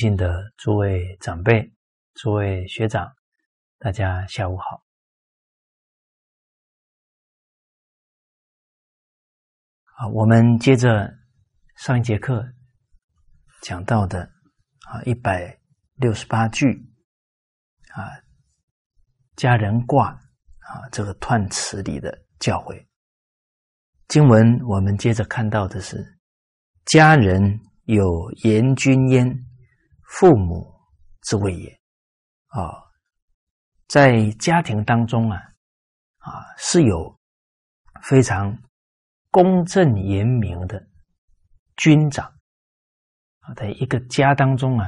敬的诸位长辈、诸位学长，大家下午好。啊，我们接着上一节课讲到的啊一百六十八句啊家人卦啊这个断词里的教诲。经文我们接着看到的是家人有严君焉。父母之谓也，啊，在家庭当中啊，啊是有非常公正严明的军长啊，在一个家当中啊，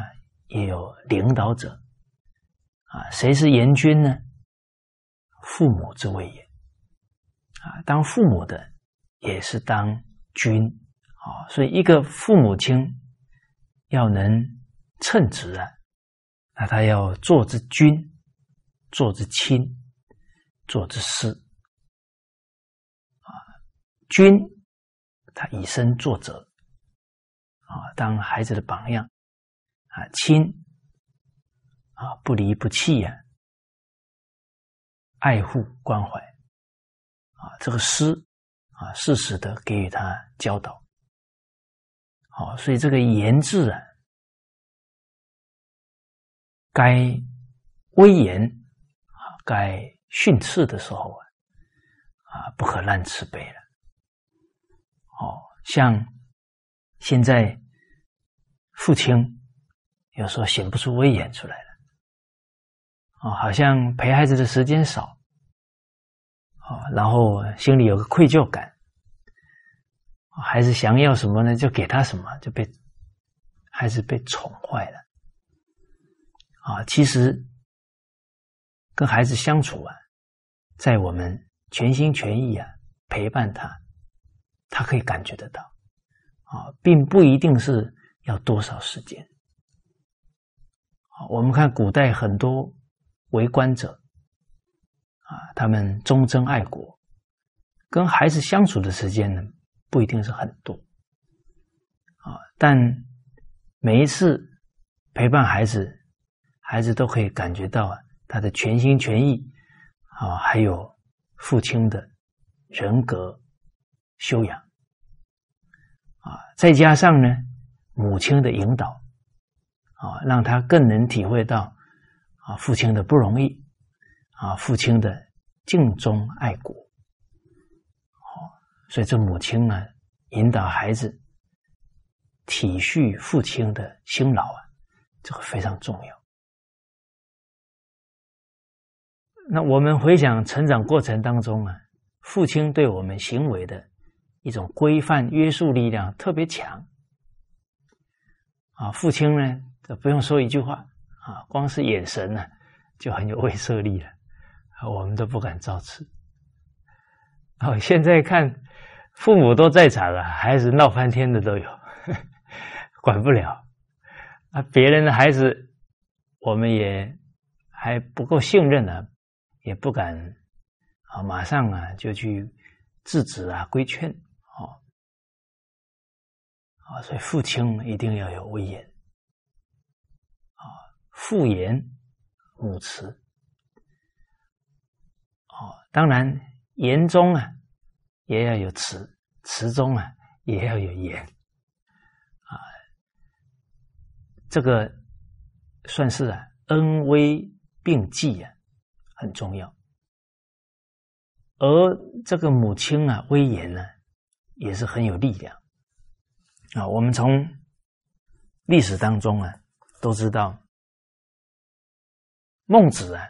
也有领导者啊，谁是严君呢？父母之谓也，啊，当父母的也是当君啊，所以一个父母亲要能。称职啊，那他要做之君，做之亲，做之师啊。君他以身作则啊，当孩子的榜样啊。亲啊，不离不弃呀，爱护关怀啊。这个师啊，适时的给予他教导。好，所以这个言字啊。该威严啊，该训斥的时候啊，啊，不可滥慈悲了。哦，像现在父亲有时候显不出威严出来了，哦，好像陪孩子的时间少，哦，然后心里有个愧疚感，孩子想要什么呢，就给他什么，就被孩子被宠坏了。啊，其实跟孩子相处啊，在我们全心全意啊陪伴他，他可以感觉得到啊，并不一定是要多少时间。我们看古代很多为官者啊，他们忠贞爱国，跟孩子相处的时间呢不一定是很多啊，但每一次陪伴孩子。孩子都可以感觉到啊，他的全心全意啊，还有父亲的人格修养啊，再加上呢，母亲的引导啊，让他更能体会到啊，父亲的不容易啊，父亲的敬忠爱国。好，所以这母亲呢，引导孩子体恤父亲的辛劳啊，这个非常重要。那我们回想成长过程当中啊，父亲对我们行为的一种规范约束力量特别强啊。父亲呢，这不用说一句话啊，光是眼神呢就很有威慑力了，我们都不敢造次。哦，现在看父母都在场了，孩子闹翻天的都有，管不了啊。别人的孩子，我们也还不够信任呢。也不敢啊，马上啊就去制止啊、规劝，哦，啊，所以父亲一定要有威严，啊，父严母慈，哦，当然言中啊也要有慈，慈中啊也要有严，啊，这个算是啊恩威并济啊。很重要，而这个母亲啊，威严呢，也是很有力量啊。我们从历史当中啊，都知道孟子啊，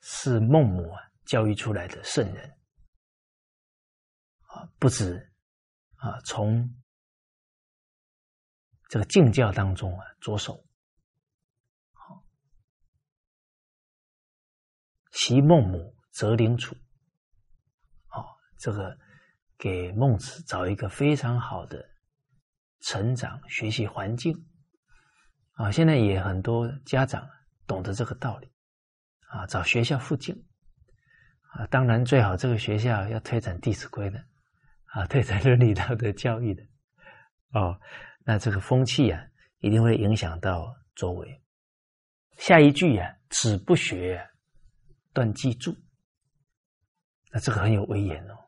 是孟母啊教育出来的圣人啊，不止啊，从这个敬教当中啊着手。其孟母择邻处，哦，这个给孟子找一个非常好的成长学习环境。啊！现在也很多家长懂得这个道理。啊，找学校附近。啊，当然最好这个学校要推展《弟子规》的啊，推展伦理道德教育的。哦，那这个风气啊，一定会影响到周围。下一句呀，子不学，断记住。那这个很有威严哦，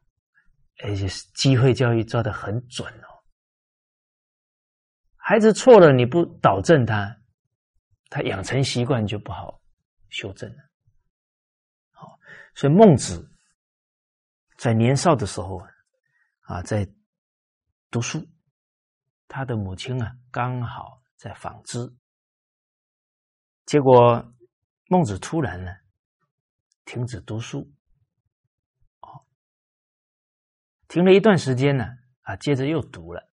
而且机会教育抓的很准哦。孩子错了，你不导正他，他养成习惯就不好修正了。好，所以孟子在年少的时候啊，在读书，他的母亲啊刚好在纺织，结果孟子突然呢停止读书，哦，停了一段时间呢，啊，接着又读了。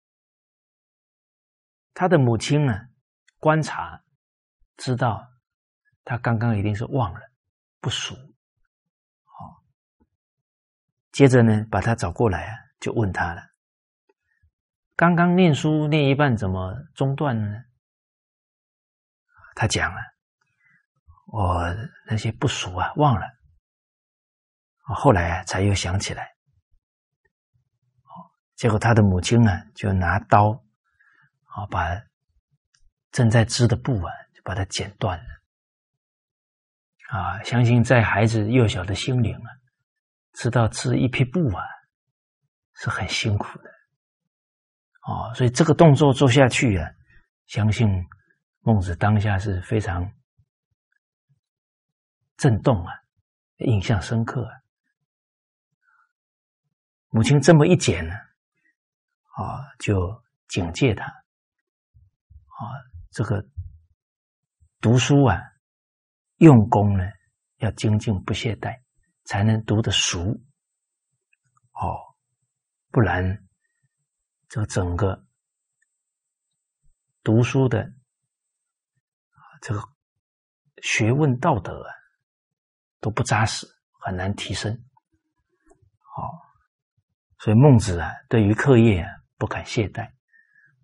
他的母亲呢，观察知道他刚刚一定是忘了不熟，好，接着呢把他找过来啊，就问他了：刚刚念书念一半怎么中断呢？他讲了：我那些不熟啊，忘了，后来才又想起来，结果他的母亲呢就拿刀。啊，把正在织的布啊，就把它剪断了。啊，相信在孩子幼小的心灵啊，知道织一匹布啊是很辛苦的。哦，所以这个动作做下去啊，相信孟子当下是非常震动啊，印象深刻。啊。母亲这么一剪呢，啊，就警戒他。啊，这个读书啊，用功呢要精进不懈怠，才能读得熟。哦，不然这个整个读书的这个学问道德啊都不扎实，很难提升。好，所以孟子啊，对于课业啊不敢懈怠，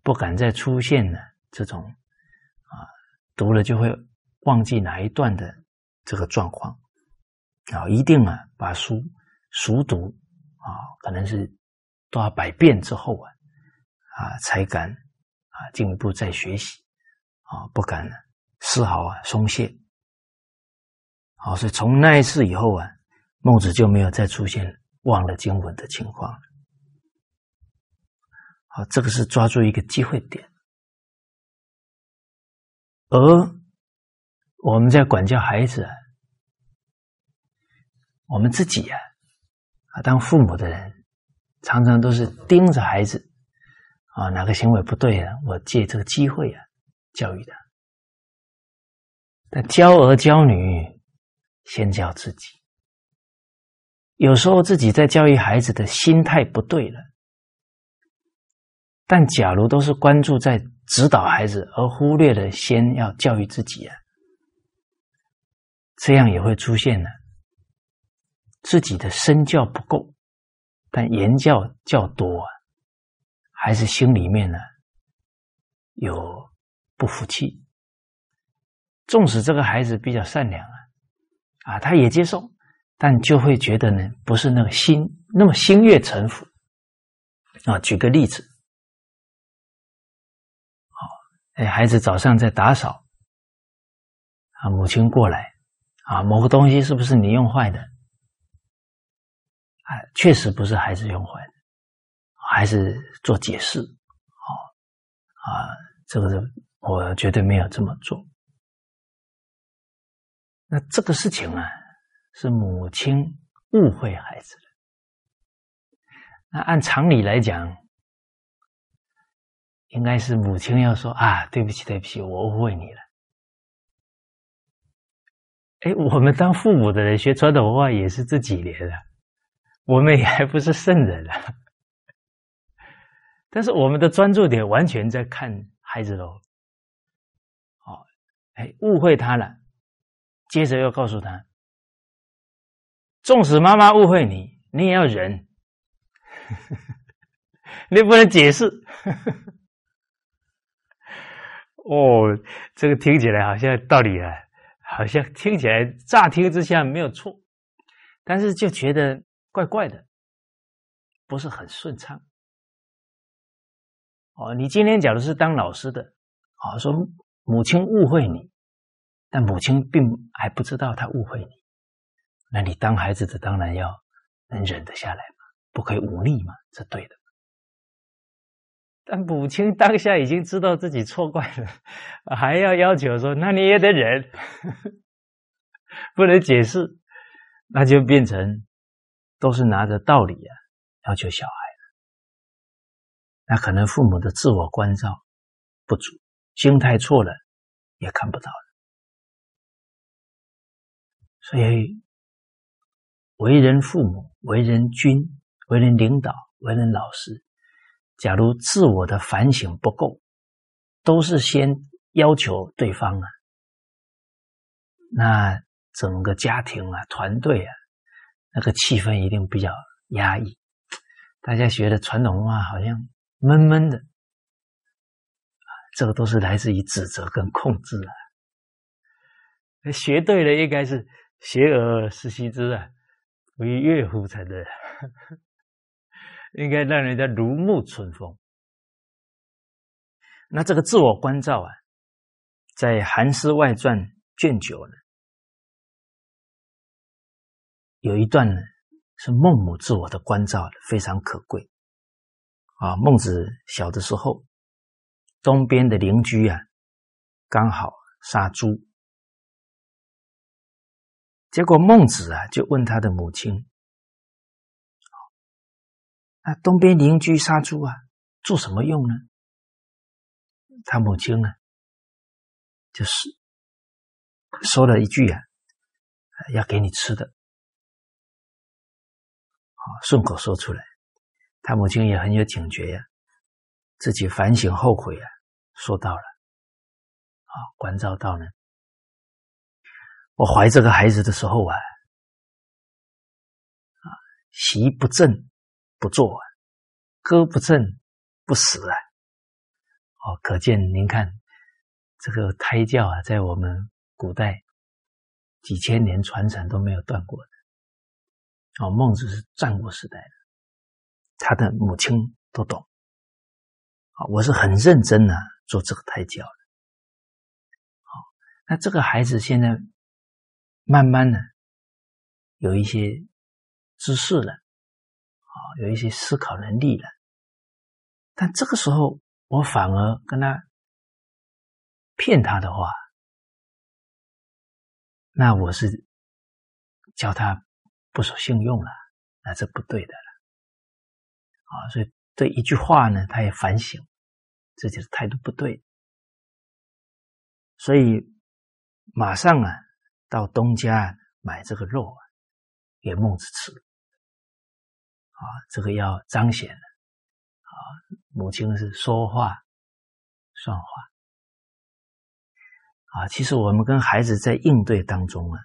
不敢再出现呢。这种啊，读了就会忘记哪一段的这个状况啊，一定啊把书熟读啊，可能是多少百遍之后啊啊才敢啊进一步再学习啊，不敢丝毫啊松懈。好，所以从那一次以后啊，孟子就没有再出现忘了经文的情况。好，这个是抓住一个机会点。而我们在管教孩子，我们自己呀，啊，当父母的人，常常都是盯着孩子，啊，哪个行为不对了，我借这个机会啊，教育他。但教儿教女，先教自己。有时候自己在教育孩子的心态不对了，但假如都是关注在。指导孩子，而忽略了先要教育自己啊，这样也会出现呢。自己的身教不够，但言教较多啊，还是心里面呢有不服气。纵使这个孩子比较善良啊，啊，他也接受，但就会觉得呢，不是那个心那么心悦诚服啊。举个例子。哎，孩子早上在打扫，啊，母亲过来，啊，某个东西是不是你用坏的？啊，确实不是孩子用坏的，还是做解释，哦，啊，这个是我绝对没有这么做。那这个事情啊，是母亲误会孩子了。那按常理来讲。应该是母亲要说啊，对不起，对不起，我误会你了。哎，我们当父母的人学传统文化也是这几年的，我们也还不是圣人啊。但是我们的专注点完全在看孩子喽。哦，哎，误会他了，接着又告诉他，纵使妈妈误会你，你也要忍，你不能解释。哦，这个听起来好像道理啊，好像听起来乍听之下没有错，但是就觉得怪怪的，不是很顺畅。哦，你今天假如是当老师的，啊，说母亲误会你，但母亲并还不知道他误会你，那你当孩子的当然要能忍得下来嘛，不可以忤逆嘛，这对的。但母亲当下已经知道自己错怪了，还要要求说，那你也得忍，不能解释，那就变成都是拿着道理啊要求小孩，那可能父母的自我关照不足。心态错了，也看不到了。所以，为人父母、为人君、为人领导、为人老师，假如自我的反省不够，都是先要求对方啊，那整个家庭啊、团队啊，那个气氛一定比较压抑。大家学的传统文化好像闷闷的。这个都是来自于指责跟控制啊！学对了，应该是学而时习之啊，为乐乎才对，应该让人家如沐春风。那这个自我关照啊，在《韩诗外传》卷九呢，有一段呢是孟母自我的关照，非常可贵啊。孟子小的时候。东边的邻居啊，刚好杀猪，结果孟子啊就问他的母亲：“那东边邻居杀猪啊，做什么用呢？”他母亲呢，就是说了一句啊：“要给你吃的。”啊，顺口说出来，他母亲也很有警觉呀，自己反省后悔啊。说到了，啊，关照到呢。我怀这个孩子的时候啊，啊，席不正不坐，歌不正不死啊。哦，可见您看这个胎教啊，在我们古代几千年传承都没有断过的。哦，孟子是战国时代的，他的母亲都懂。啊，我是很认真的。做这个胎教的，好，那这个孩子现在慢慢的有一些知识了，啊，有一些思考能力了，但这个时候我反而跟他骗他的话，那我是教他不守信用了，那这不对的了，啊，所以对一句话呢，他也反省。这就是态度不对，所以马上啊到东家买这个肉啊给孟子吃啊，这个要彰显了啊，母亲是说话算话啊。其实我们跟孩子在应对当中啊，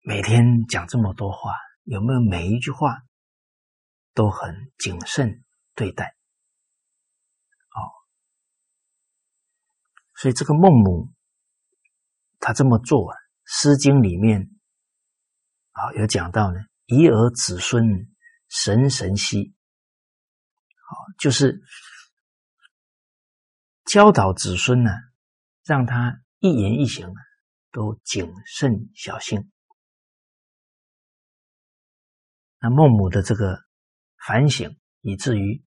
每天讲这么多话，有没有每一句话都很谨慎对待？所以这个孟母，他这么做啊，《诗经》里面啊有讲到呢，“遗儿子孙神神兮”，好，就是教导子孙呢，让他一言一行啊都谨慎小心。那孟母的这个反省，以至于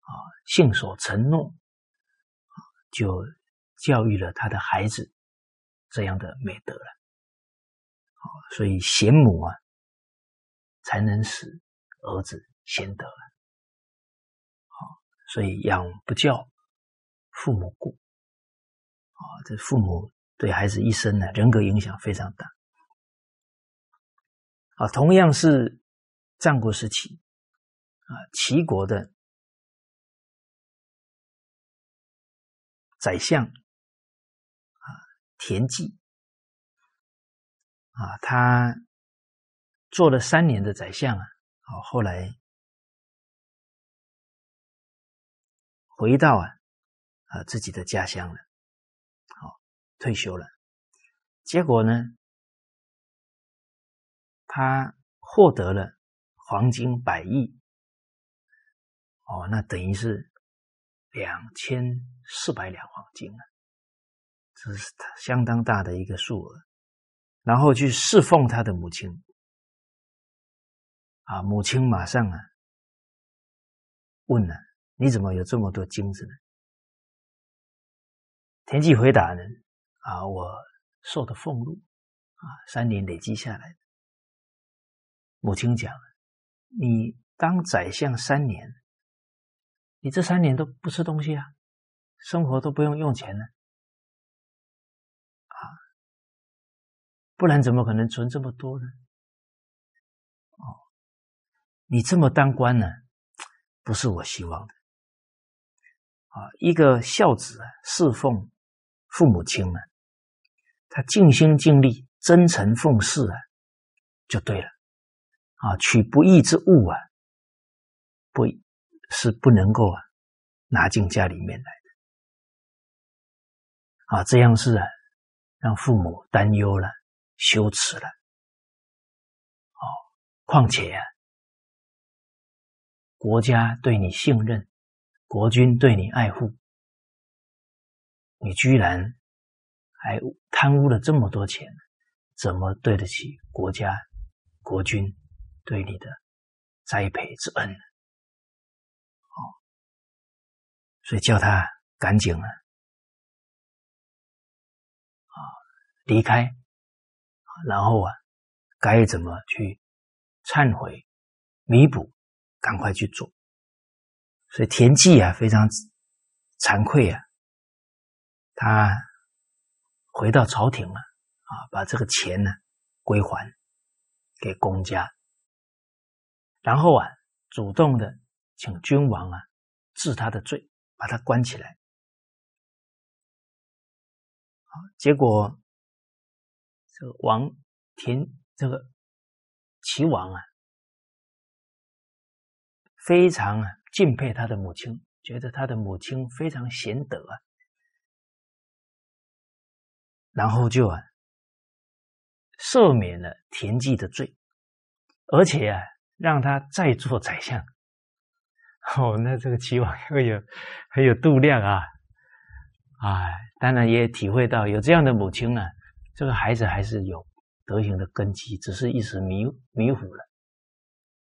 啊信守承诺，就。教育了他的孩子这样的美德了，所以贤母啊，才能使儿子贤德了。所以养不教，父母过。啊，这父母对孩子一生呢，人格影响非常大。啊，同样是战国时期啊，齐国的宰相。田忌啊，他做了三年的宰相啊，好，后来回到啊啊自己的家乡了，好，退休了。结果呢，他获得了黄金百亿，哦，那等于是两千四百两黄金啊，这是相当大的一个数额。然后去侍奉他的母亲，啊，母亲马上啊问了：“你怎么有这么多金子呢？”田忌回答呢：“啊，我受的俸禄啊，三年累积下来的。”母亲讲：“你当宰相三年，你这三年都不吃东西啊，生活都不用用钱呢。”不然怎么可能存这么多呢？哦，你这么当官呢，不是我希望的。啊，一个孝子啊，侍奉父母亲啊，他尽心尽力、真诚奉事啊，就对了。啊，取不义之物啊，不是不能够啊拿进家里面来的。啊，这样是啊，让父母担忧了。羞耻了，哦，况且啊，国家对你信任，国君对你爱护，你居然还贪污了这么多钱，怎么对得起国家、国君对你的栽培之恩呢？哦，所以叫他赶紧啊，啊，离开。然后啊，该怎么去忏悔、弥补，赶快去做。所以田忌啊，非常惭愧啊，他回到朝廷了啊，把这个钱呢归还给公家，然后啊，主动的请君王啊治他的罪，把他关起来。好，结果。这个王田，这个齐王啊，非常啊敬佩他的母亲，觉得他的母亲非常贤德啊，然后就啊赦免了田忌的罪，而且啊让他再做宰相。哦，那这个齐王很有很有度量啊，哎，当然也体会到有这样的母亲啊。这个孩子还是有德行的根基，只是一时迷迷糊了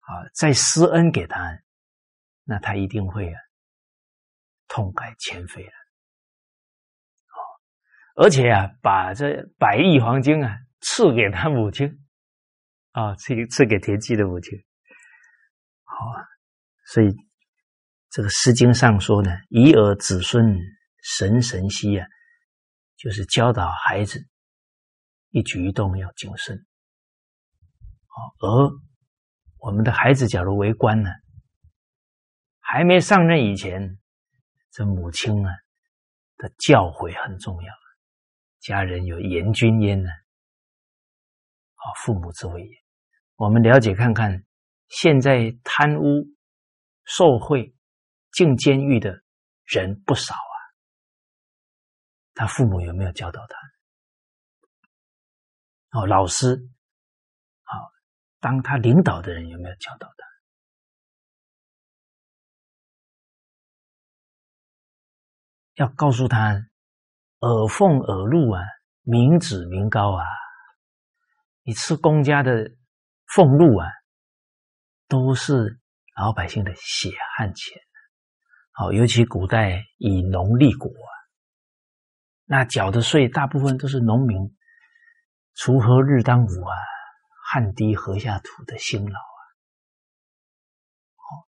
啊！再施恩给他，那他一定会啊痛改前非了。哦，而且啊，把这百亿黄金啊赐给他母亲啊，赐赐给田忌的母亲。好啊，所以这个《诗经》上说呢：“以尔子孙神神兮啊”，就是教导孩子。一举一动要谨慎，而我们的孩子假如为官呢，还没上任以前，这母亲啊的教诲很重要。家人有严君焉呢，啊，父母之位也。我们了解看看，现在贪污、受贿、进监狱的人不少啊，他父母有没有教导他？哦，老师，好，当他领导的人有没有教导他？要告诉他，耳奉耳禄啊，民脂民膏啊，你吃公家的俸禄啊，都是老百姓的血汗钱。好，尤其古代以农立国啊，那缴的税大部分都是农民。锄禾日当午啊，汗滴禾下土的辛劳啊，好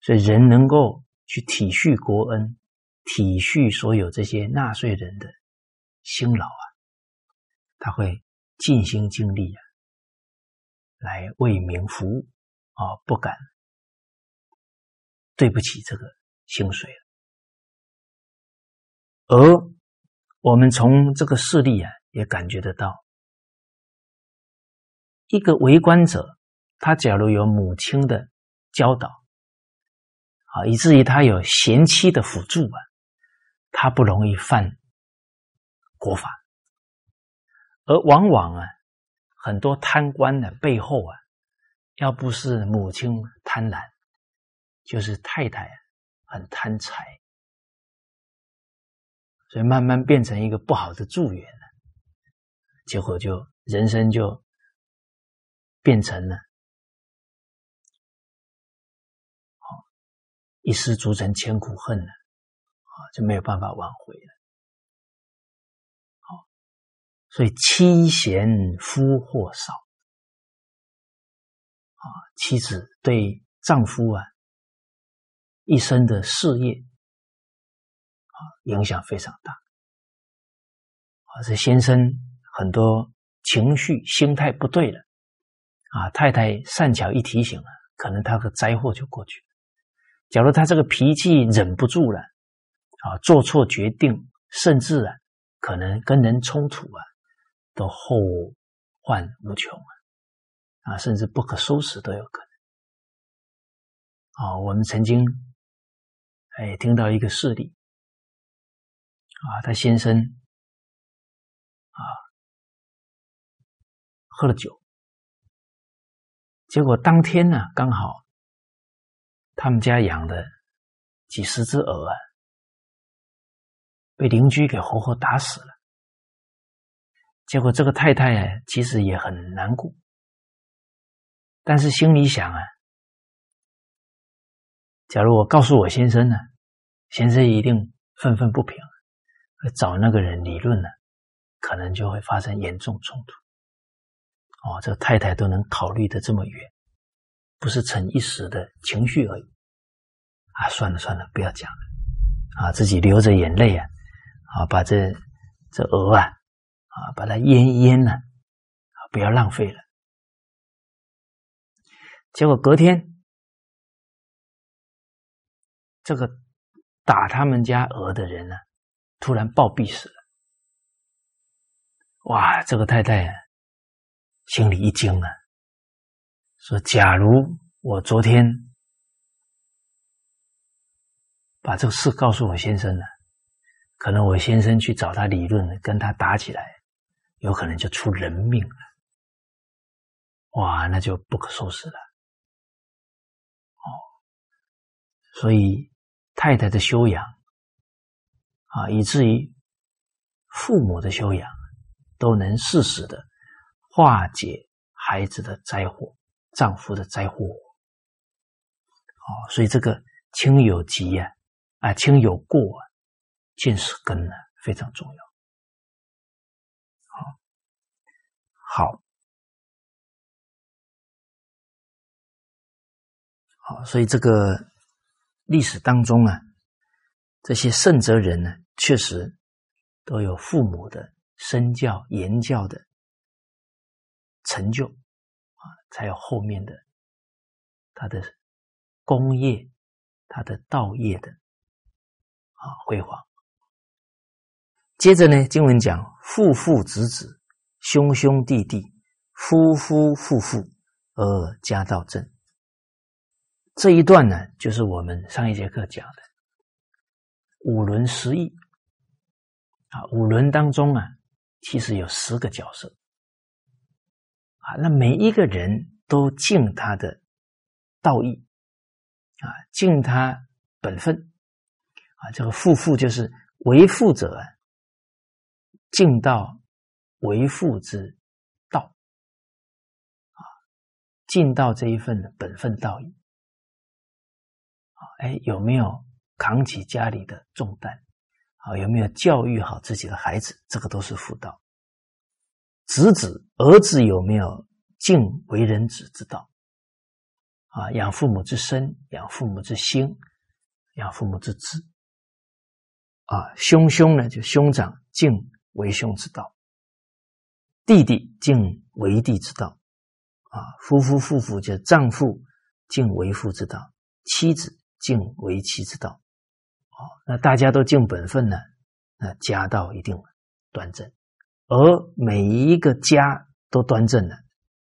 所以人能够去体恤国恩，体恤所有这些纳税人的辛劳啊，他会尽心尽力啊，来为民服务啊，不敢对不起这个薪水而我们从这个事例啊，也感觉得到。一个为官者，他假如有母亲的教导，啊，以至于他有贤妻的辅助啊，他不容易犯国法。而往往啊，很多贪官的背后啊，要不是母亲贪婪，就是太太很贪财所以慢慢变成一个不好的助缘了，结果就人生就变成了，好一失足成千古恨了，啊，就没有办法挽回了。好，所以妻贤夫祸少，啊，妻子对丈夫啊一生的事业。影响非常大，啊，这先生很多情绪、心态不对了，啊，太太善巧一提醒了，可能他的灾祸就过去了。假如他这个脾气忍不住了，啊，做错决定，甚至啊，可能跟人冲突啊，都后患无穷啊，啊，甚至不可收拾都有可能。啊，我们曾经哎听到一个事例。啊，他先生啊喝了酒，结果当天呢，刚好他们家养的几十只鹅啊，被邻居给活活打死了。结果这个太太啊，其实也很难过，但是心里想啊，假如我告诉我先生呢，先生一定愤愤不平。找那个人理论呢，可能就会发生严重冲突。哦，这太太都能考虑的这么远，不是逞一时的情绪而已。啊，算了算了，不要讲了。啊，自己流着眼泪啊，啊，把这这鹅啊，啊，把它腌腌呢，啊，不要浪费了。结果隔天，这个打他们家鹅的人呢。突然暴毙死了，哇！这个太太心里一惊啊，说：“假如我昨天把这个事告诉我先生了，可能我先生去找他理论，跟他打起来，有可能就出人命了。哇，那就不可收拾了。哦，所以太太的修养。”啊，以至于父母的修养都能适时的化解孩子的灾祸、丈夫的灾祸。哦，所以这个亲有疾啊，啊，亲有过啊，见是根呢，非常重要。好，好，好，所以这个历史当中啊，这些圣哲人呢。确实都有父母的身教言教的成就啊，才有后面的他的功业、他的道业的啊辉煌。接着呢，经文讲父父子子、兄兄弟弟、夫夫妇妇而家道正。这一段呢，就是我们上一节课讲的五伦十义。啊，五伦当中啊，其实有十个角色啊，那每一个人都尽他的道义啊，尽他本分啊。这个父父就是为父者，尽到为父之道啊，尽到这一份本分道义啊。哎，有没有扛起家里的重担？啊，有没有教育好自己的孩子？这个都是妇道。子子儿子有没有尽为人子之道？啊，养父母之身，养父母之心，养父母之志。啊，兄兄呢，就兄长尽为兄之道，弟弟尽为弟之道。啊，夫夫妇妇就丈夫尽为夫之道，妻子尽为妻之道。啊那大家都尽本分呢，那家道一定端正。而每一个家都端正了，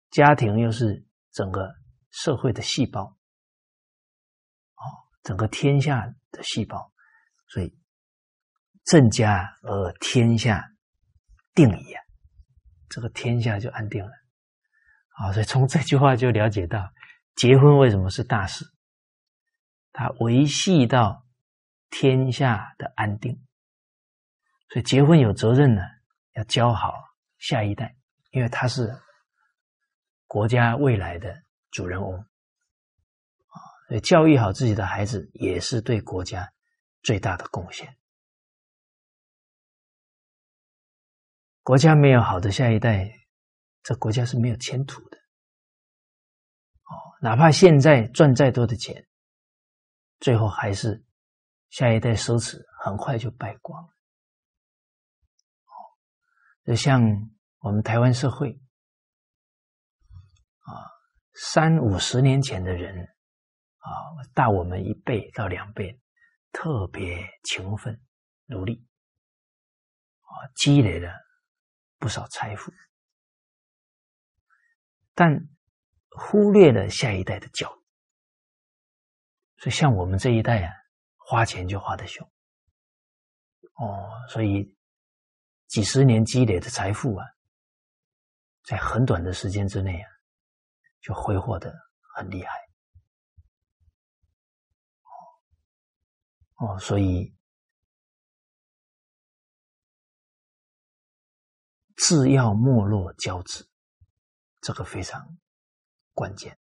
家庭又是整个社会的细胞，哦，整个天下的细胞，所以正家而天下定矣，这个天下就安定了。啊，所以从这句话就了解到，结婚为什么是大事？它维系到。天下的安定所以结婚有责任呢，要教好下一代，因为他是国家未来的主人翁啊。教育好自己的孩子，也是对国家最大的贡献。国家没有好的下一代，这国家是没有前途的。哦，哪怕现在赚再多的钱，最后还是下一代奢侈，很快就败光了。就像我们台湾社会，啊，三五十年前的人，啊，大我们一倍到两倍，特别勤奋努力，啊，积累了。不少财富，但忽略了下一代的教育。所以，像我们这一代啊，花钱就花得凶。哦，所以几十年积累的财富啊，在很短的时间之内啊，就挥霍的很厉害。哦，所以。自要没落交织，这个非常关键。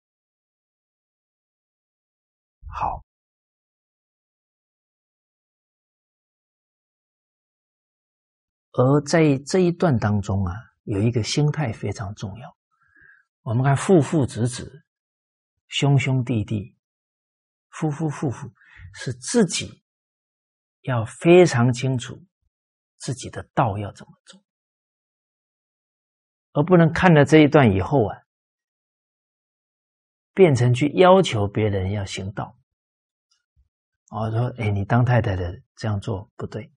好，而在这一段当中啊，有一个心态非常重要。我们看父父子子、兄兄弟弟、夫夫妇妇，是自己要非常清楚自己的道要怎么走。而不能看了这一段以后啊，变成去要求别人要行道。啊，说，哎，你当太太的这样做不对，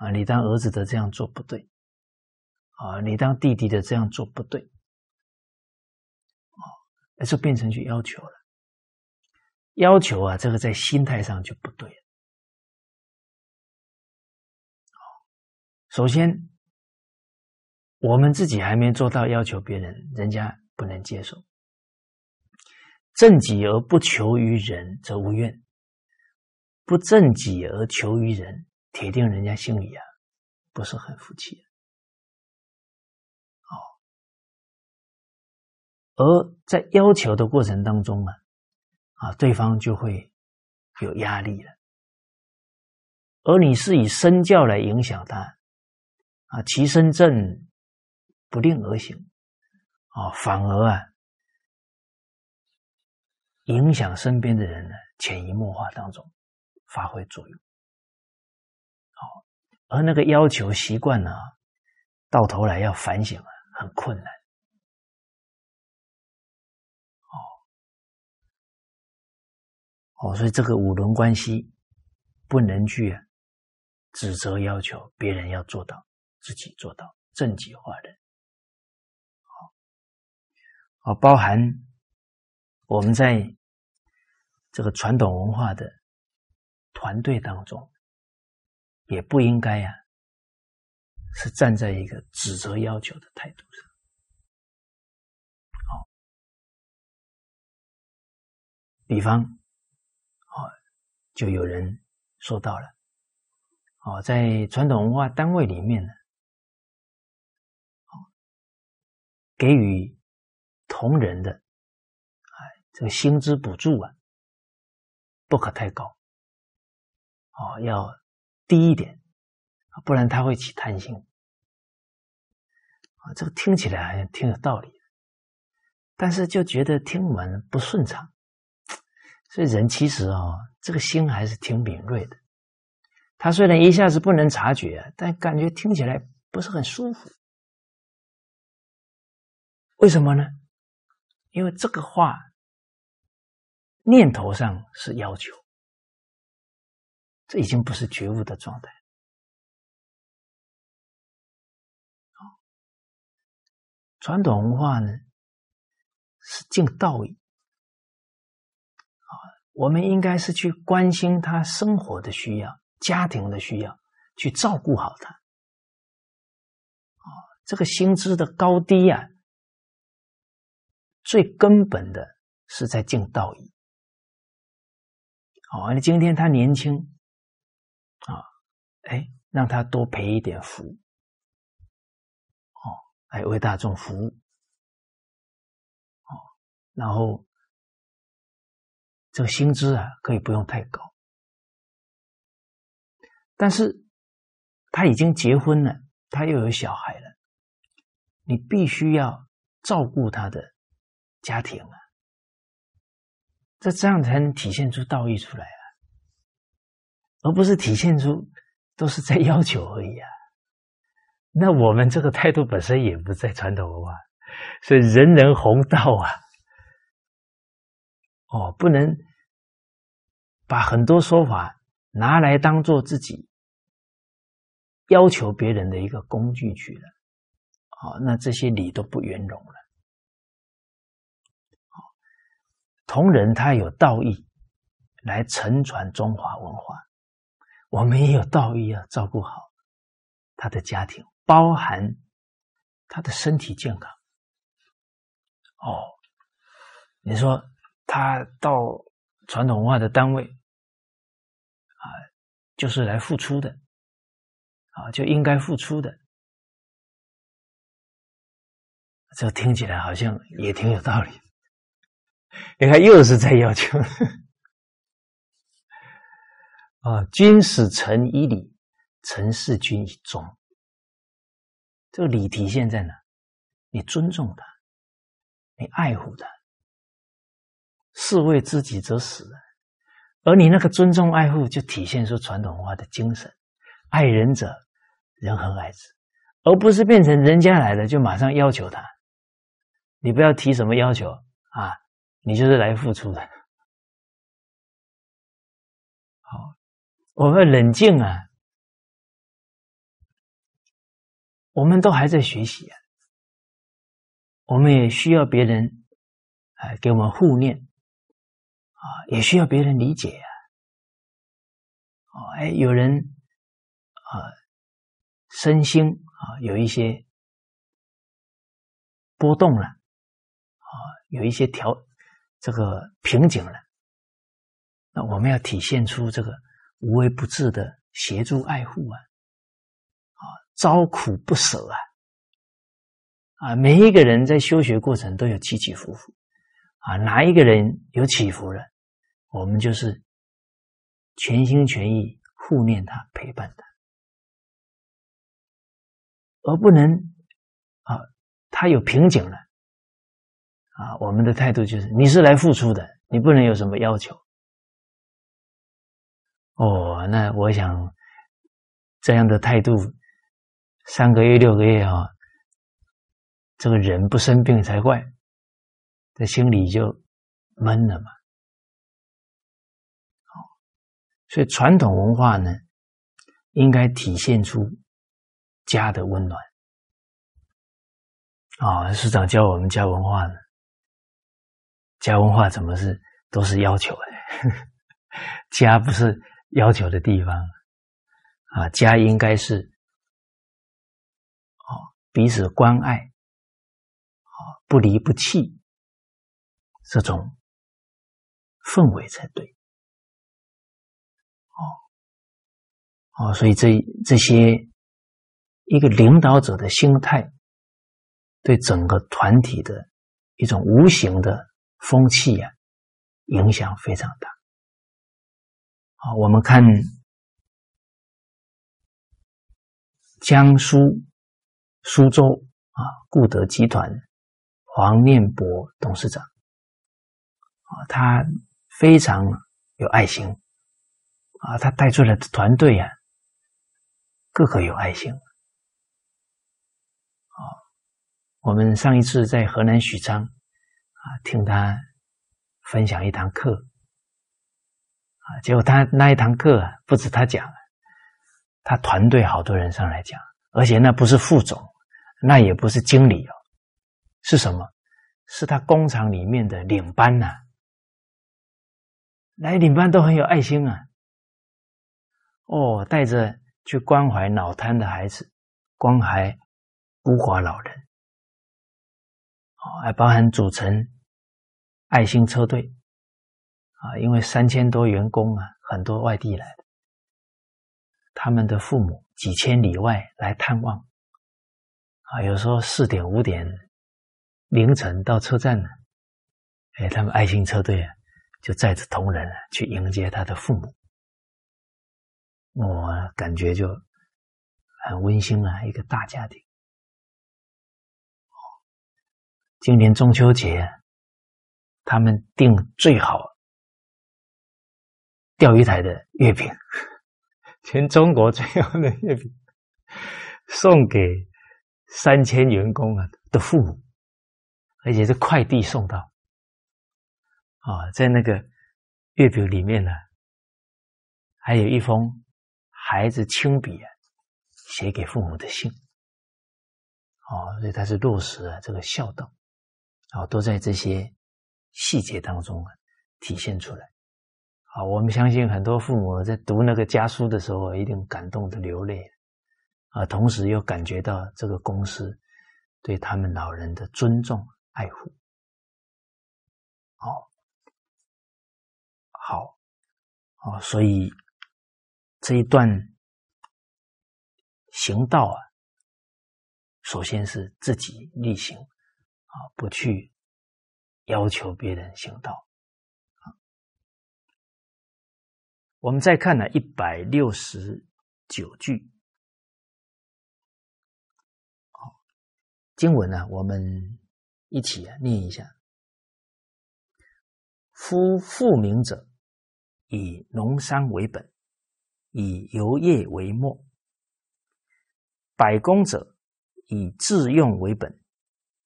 啊，你当儿子的这样做不对，啊，你当弟弟的这样做不对，啊，那就变成去要求了。要求啊，这个在心态上就不对了。首先。我们自己还没做到，要求别人，人家不能接受。正己而不求于人，则无怨；不正己而求于人，铁定人家心里啊不是很服气。哦，而在要求的过程当中啊，啊，对方就会有压力了。而你是以身教来影响他，啊，其身正。不令而行，啊，反而啊，影响身边的人呢，潜移默化当中发挥作用。而那个要求习惯呢，到头来要反省啊，很困难。哦，哦，所以这个五伦关系不能去指责要求别人要做到，自己做到正己化人。啊，包含我们在这个传统文化的团队当中，也不应该呀，是站在一个指责要求的态度上。好，比方，啊，就有人说到了，哦，在传统文化单位里面呢，给予。同仁的，哎，这个薪资补助啊，不可太高，哦，要低一点，不然他会起贪心。啊，这个听起来好像挺有道理，但是就觉得听闻不顺畅。所以人其实啊，这个心还是挺敏锐的。他虽然一下子不能察觉，但感觉听起来不是很舒服。为什么呢？因为这个话念头上是要求，这已经不是觉悟的状态。传统文化呢是敬道义啊，我们应该是去关心他生活的需要、家庭的需要，去照顾好他。啊，这个薪资的高低呀。最根本的是在敬道义。好，你今天他年轻，哎，让他多赔一点福，哦，来为大众服务，哦，然后这个薪资啊，可以不用太高，但是他已经结婚了，他又有小孩了，你必须要照顾他的家庭啊，这这样才能体现出道义出来啊，而不是体现出。都是在要求而已啊！那我们这个态度本身也不在传统文化，所以人人弘道啊！哦，不能把很多说法拿来当做自己要求别人的一个工具去了。哦，那这些理都不圆融了。同仁他有道义来承传中华文化。我们也有道义要照顾好他的家庭，包含他的身体健康。哦，你说他到传统文化的单位啊，就是来付出的啊，就应该付出的。这听起来好像也挺有道理。你看，又是在要求。啊，君使臣以礼，臣事君以忠。这个礼体现在哪？你尊重他，你爱护他，士为知己者死。而你那个尊重爱护，就体现出传统文化的精神：爱人者，人恒爱之，而不是变成人家来了就马上要求他。你不要提什么要求啊，你就是来付出的。我们冷静啊！我们都还在学习啊，我们也需要别人啊给我们护念啊，也需要别人理解啊。哦，哎，有人啊身心啊有一些波动了啊，有一些调这个瓶颈了，那我们要体现出这个。无微不至的协助爱护啊，啊，遭苦不舍啊，啊，每一个人在修学过程都有起起伏伏，啊，哪一个人有起伏了，我们就是全心全意护念他，陪伴他，而不能啊，他有瓶颈了，啊，我们的态度就是你是来付出的，你不能有什么要求。哦，那我想这样的态度，三个月、六个月啊，这个人不生病才怪，这心里就闷了嘛。好，所以传统文化呢，应该体现出家的温暖。啊，师长教我们家文化呢，家文化怎么是都是要求的？家不是。要求的地方啊，家应该是哦彼此关爱，啊不离不弃这种氛围才对，哦哦，所以这这些一个领导者的心态，对整个团体的一种无形的风气呀，影响非常大。啊，我们看江苏苏州啊，固德集团黄念博董事长啊，他非常有爱心啊，他带出来的团队啊，个个有爱心啊。我们上一次在河南许昌啊，听他分享一堂课。结果他那一堂课不止他讲，他团队好多人上来讲，而且那不是副总，那也不是经理哦，是什么？是他工厂里面的领班呐。来领班都很有爱心啊。哦，带着去关怀脑瘫的孩子，关怀孤寡老人，哦，还包含组成爱心车队。啊，因为三千多员工啊，很多外地来的，他们的父母几千里外来探望，啊，有时候四点五点凌晨到车站呢，哎，他们爱心车队啊，就载着同仁啊去迎接他的父母，我感觉就很温馨啊，一个大家庭。今年中秋节，他们订最好钓鱼台的月饼。全中国最好的月饼，送给三千员工啊的父母，而且是快递送到。啊，在那个月饼里面呢，还有一封孩子亲笔写给父母的信。哦，所以他是落实了这个孝道，啊，都在这些细节当中啊体现出来。啊，我们相信很多父母在读那个家书的时候，一定感动的流泪，啊，同时又感觉到这个公司对他们老人的尊重爱护。好，好，哦，所以这一段行道啊，首先是自己力行，啊，不去要求别人行道。我们再看呢，一百六十九句，好经文呢，我们一起啊念一下：夫富民者，以农商为本，以游业为末；百工者，以自用为本，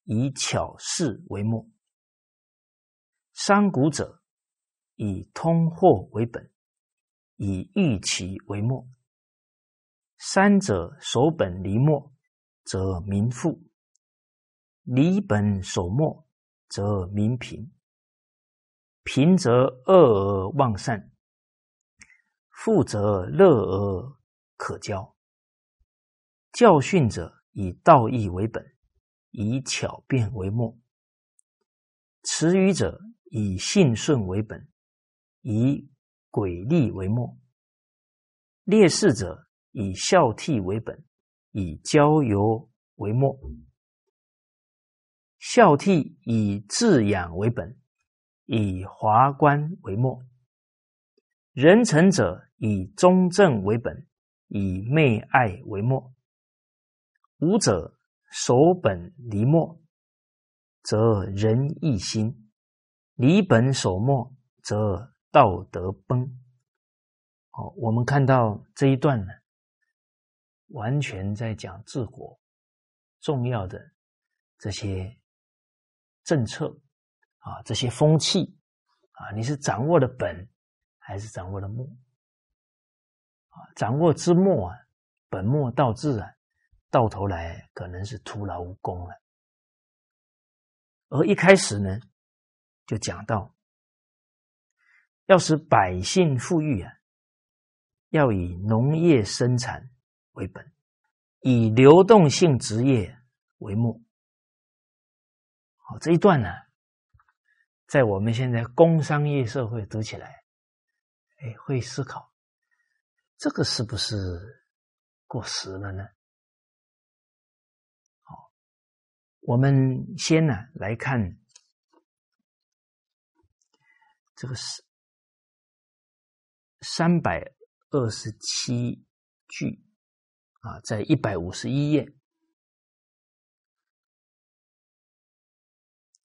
以巧事为末；商贾者，以通货为本。以欲其为末，三者守本离末，则民富；离本守末，则民贫。贫则恶而忘善，富则乐而可骄。教训者以道义为本，以巧辩为末；词语者以信顺为本，以。诡利为末，烈士者以孝悌为本，以交游为末；孝悌以自养为本，以华冠为末；仁臣者以忠正为本，以媚爱为末；武者守本离末，则仁义心；离本守末，则。道德崩，哦，我们看到这一段呢，完全在讲治国重要的这些政策啊，这些风气啊，你是掌握了本还是掌握了末？啊，掌握之末啊，本末倒置啊，到头来可能是徒劳无功了。而一开始呢，就讲到。要使百姓富裕啊，要以农业生产为本，以流动性职业为末。好，这一段呢，在我们现在工商业社会读起来，哎，会思考这个是不是过时了呢？好，我们先呢来看这个是。三百二十七句啊，在一百五十一页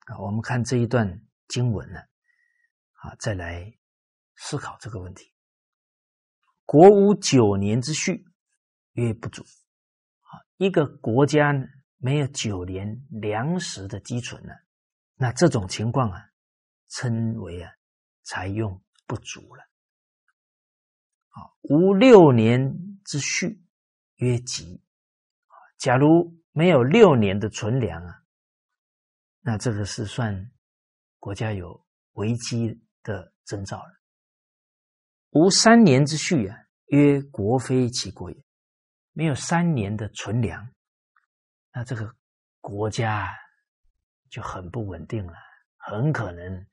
啊，我们看这一段经文呢，啊，再来思考这个问题。国无九年之序，曰不足。啊，一个国家没有九年粮食的积存呢，那这种情况啊，称为啊，财用不足了。啊，无六年之序，曰吉。假如没有六年的存粮啊，那这个是算国家有危机的征兆了。无三年之序啊，曰国非其国也。没有三年的存粮，那这个国家就很不稳定了，很可能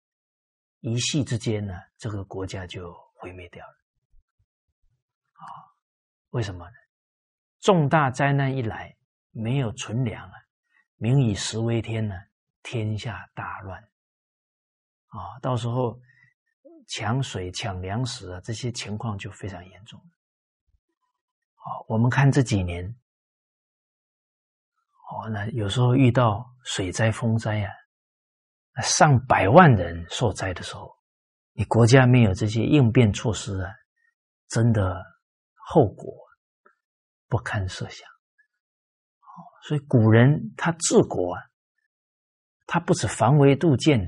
一夕之间呢，这个国家就毁灭掉了。啊，为什么呢？重大灾难一来，没有存粮啊，民以食为天呢，天下大乱啊！到时候抢水、抢粮食啊，这些情况就非常严重。好，我们看这几年，哦，那有时候遇到水灾、风灾啊，上百万人受灾的时候，你国家没有这些应变措施啊，真的后果不堪设想。所以古人他治国啊，他不止防微杜渐，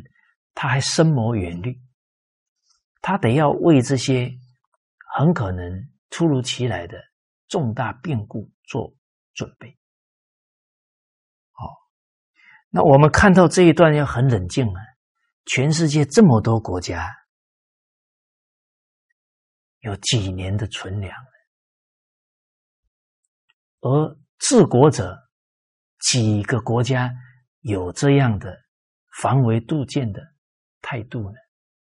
他还深谋远虑，他得要为这些很可能突如其来的重大变故做准备。好，那我们看到这一段要很冷静啊，全世界这么多国家，有几年的存粮，而治国者。几个国家有这样的防微杜渐的态度呢？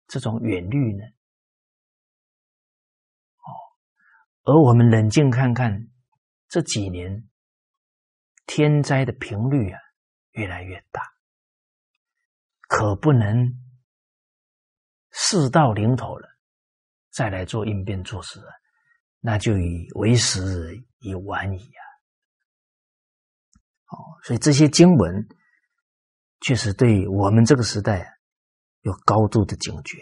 这种远虑呢？哦，而我们冷静看看这几年天灾的频率啊，越来越大，可不能事到临头了再来做应变措施，那就已为时已晚矣啊。哦，所以这些经文确实对我们这个时代有高度的警觉。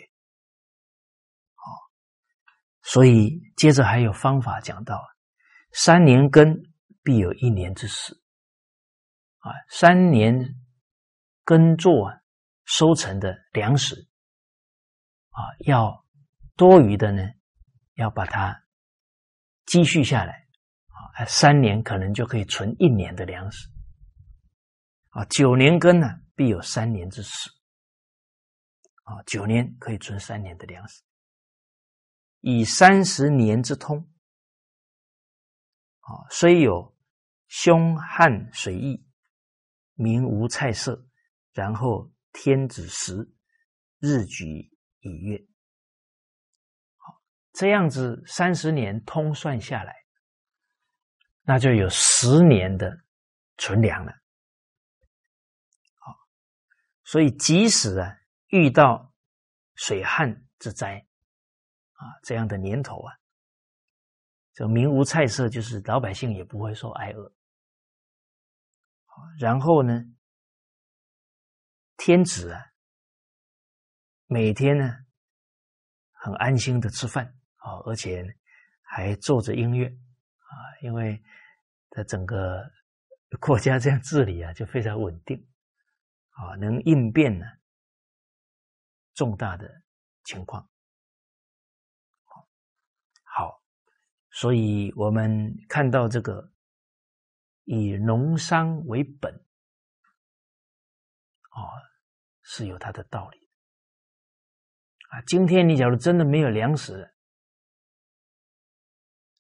哦，所以接着还有方法讲到：三年耕，必有一年之始。啊，三年耕作收成的粮食，啊，要多余的呢，要把它积蓄下来。啊，三年可能就可以存一年的粮食。啊，九年耕呢，必有三年之始。啊，九年可以存三年的粮食，以三十年之通。啊，虽有凶旱水疫，民无菜色，然后天子食，日举以月。好，这样子三十年通算下来，那就有十年的存粮了。好所以，即使啊遇到水旱之灾啊这样的年头啊，这民无菜色，就是老百姓也不会受挨饿。然后呢，天子啊每天呢很安心的吃饭啊，而且还奏着音乐啊，因为在整个国家这样治理啊，就非常稳定。啊，能应变呢重大的情况，好，所以我们看到这个以农商为本，啊，是有它的道理啊。今天你假如真的没有粮食，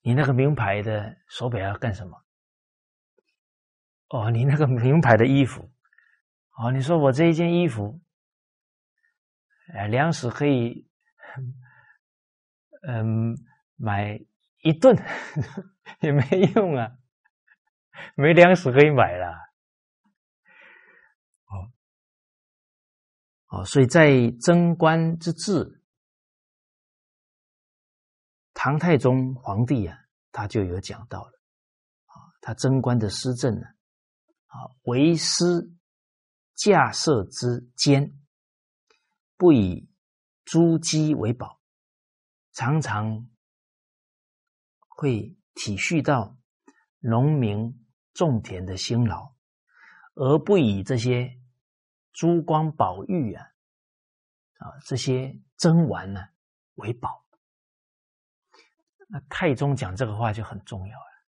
你那个名牌的手表要干什么？哦，你那个名牌的衣服。哦，你说我这一件衣服，哎，粮食可以，嗯，买一顿 也没用啊，没粮食可以买了。哦，哦，所以在贞观之治，唐太宗皇帝啊，他就有讲到了，啊，他贞观的施政呢，啊，啊为师。架设之间，不以珠玑为宝，常常会体恤到农民种田的辛劳，而不以这些珠光宝玉啊啊这些珍玩呢为宝。那太宗讲这个话就很重要了，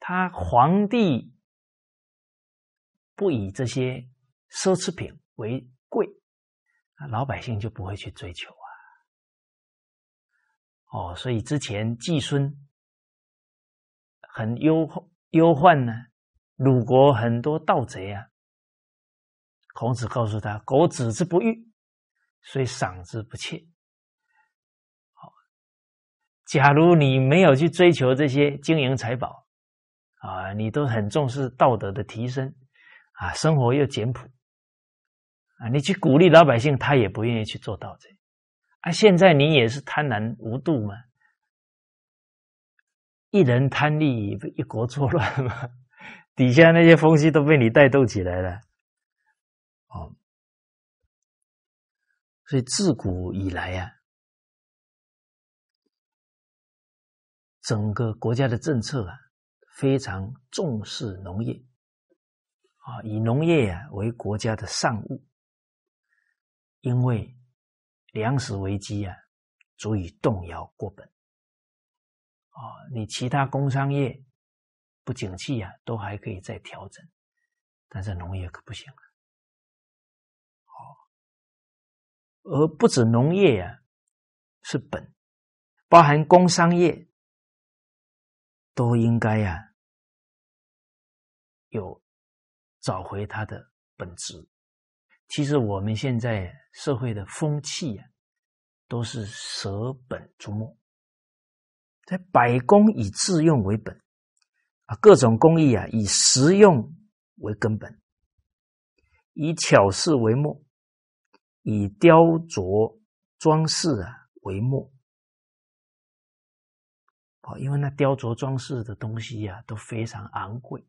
他皇帝。不以这些奢侈品为贵，那老百姓就不会去追求啊。哦，所以之前季孙很忧忧患呢，鲁国很多盗贼啊。孔子告诉他：“狗子之不欲，虽赏之不窃。”好，假如你没有去追求这些金银财宝，啊，你都很重视道德的提升，啊，生活又简朴，啊，你去鼓励老百姓，他也不愿意去做盗贼。啊，现在你也是贪婪无度嘛，一人贪利，一国作乱嘛，底下那些风气都被你带动起来了，哦，所以自古以来呀。整个国家的政策啊，非常重视农业，啊，以农业啊为国家的上务，因为粮食危机啊，足以动摇国本。啊，你其他工商业不景气啊，都还可以再调整，但是农业可不行了。而不止农业啊是本，包含工商业。都应该呀，有找回它的本质。其实我们现在社会的风气啊，都是舍本逐末，在百工以自用为本啊，各种工艺啊以实用为根本，以巧饰为末，以雕琢装饰啊为末。哦，因为那雕琢装饰的东西呀，都非常昂贵。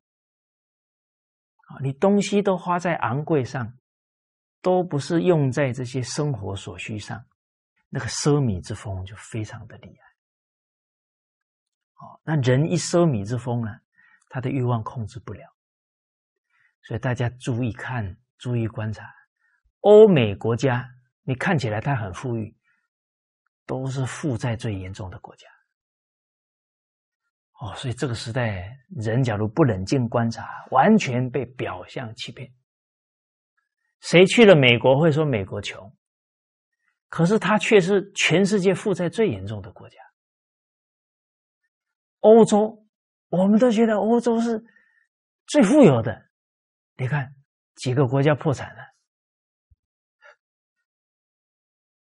你东西都花在昂贵上，都不是用在这些生活所需上，那个奢靡之风就非常的厉害。哦，那人一奢靡之风呢，他的欲望控制不了。所以大家注意看，注意观察，欧美国家，你看起来他很富裕，都是负债最严重的国家。哦，所以这个时代人假如不冷静观察，完全被表象欺骗。谁去了美国会说美国穷，可是他却是全世界负债最严重的国家。欧洲，我们都觉得欧洲是最富有的，你看几个国家破产了，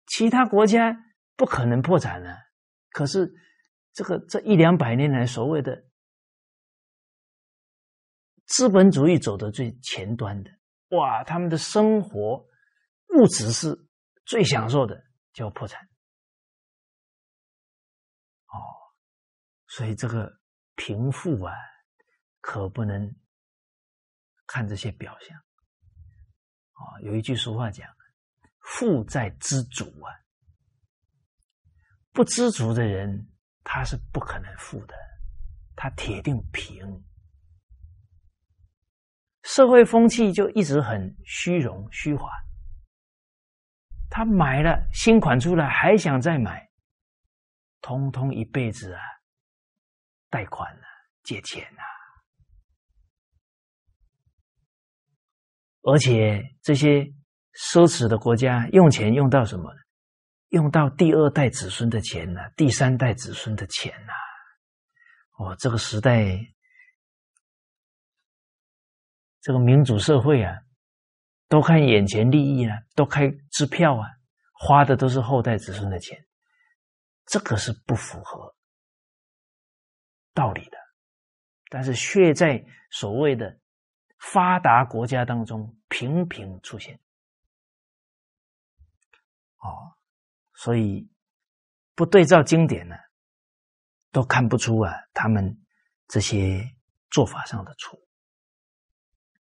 其他国家不可能破产了，可是。这个这一两百年来，所谓的资本主义走的最前端的，哇，他们的生活物质是最享受的，就要破产。哦，所以这个贫富啊，可不能看这些表象。啊，有一句俗话讲：“富在知足啊，不知足的人。”他是不可能富的，他铁定贫。社会风气就一直很虚荣虚华。他买了新款出来，还想再买，通通一辈子啊，贷款啊，借钱啊，而且这些奢侈的国家用钱用到什么呢？用到第二代子孙的钱呢，第三代子孙的钱呐，哦，这个时代，这个民主社会啊，都看眼前利益啊，都开支票啊，花的都是后代子孙的钱，这个是不符合道理的，但是却在所谓的发达国家当中频频出现，哦。所以，不对照经典呢，都看不出啊，他们这些做法上的错。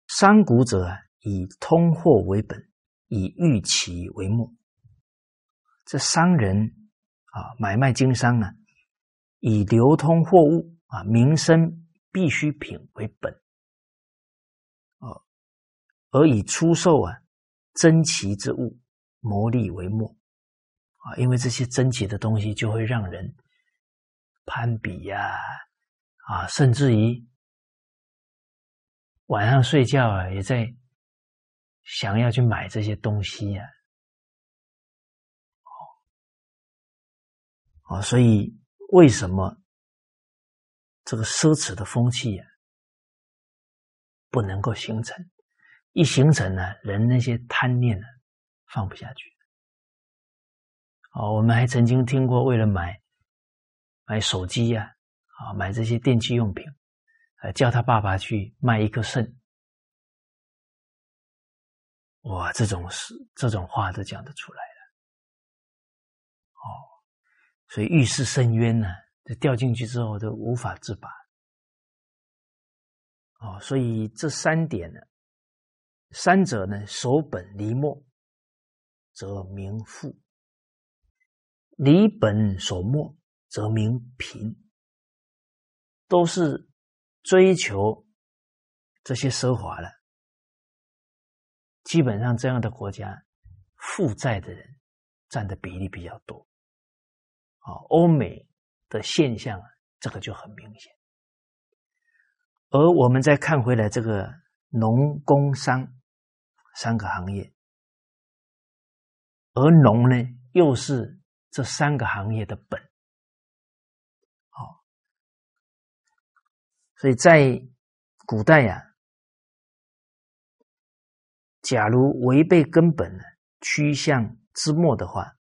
商贾者啊，以通货为本，以御其为末。这商人啊，买卖经商啊，以流通货物啊，民生必需品为本，啊，而以出售啊，珍奇之物牟利为末。啊，因为这些珍奇的东西就会让人攀比呀，啊，甚至于晚上睡觉啊，也在想要去买这些东西呀。哦，所以为什么这个奢侈的风气啊不能够形成？一形成呢，人那些贪念呢放不下去。哦，我们还曾经听过，为了买买手机呀，啊，买这些电器用品，呃，叫他爸爸去卖一颗肾，哇，这种事，这种话都讲得出来了，哦，所以遇事深渊呢，就掉进去之后都无法自拔，哦，所以这三点呢，三者呢，守本离末，则名富。离本所末，则名贫。都是追求这些奢华了。基本上，这样的国家负债的人占的比例比较多。啊，欧美的现象，这个就很明显。而我们再看回来，这个农工商三个行业，而农呢，又是。这三个行业的本，好，所以在古代呀，假如违背根本呢，趋向之末的话，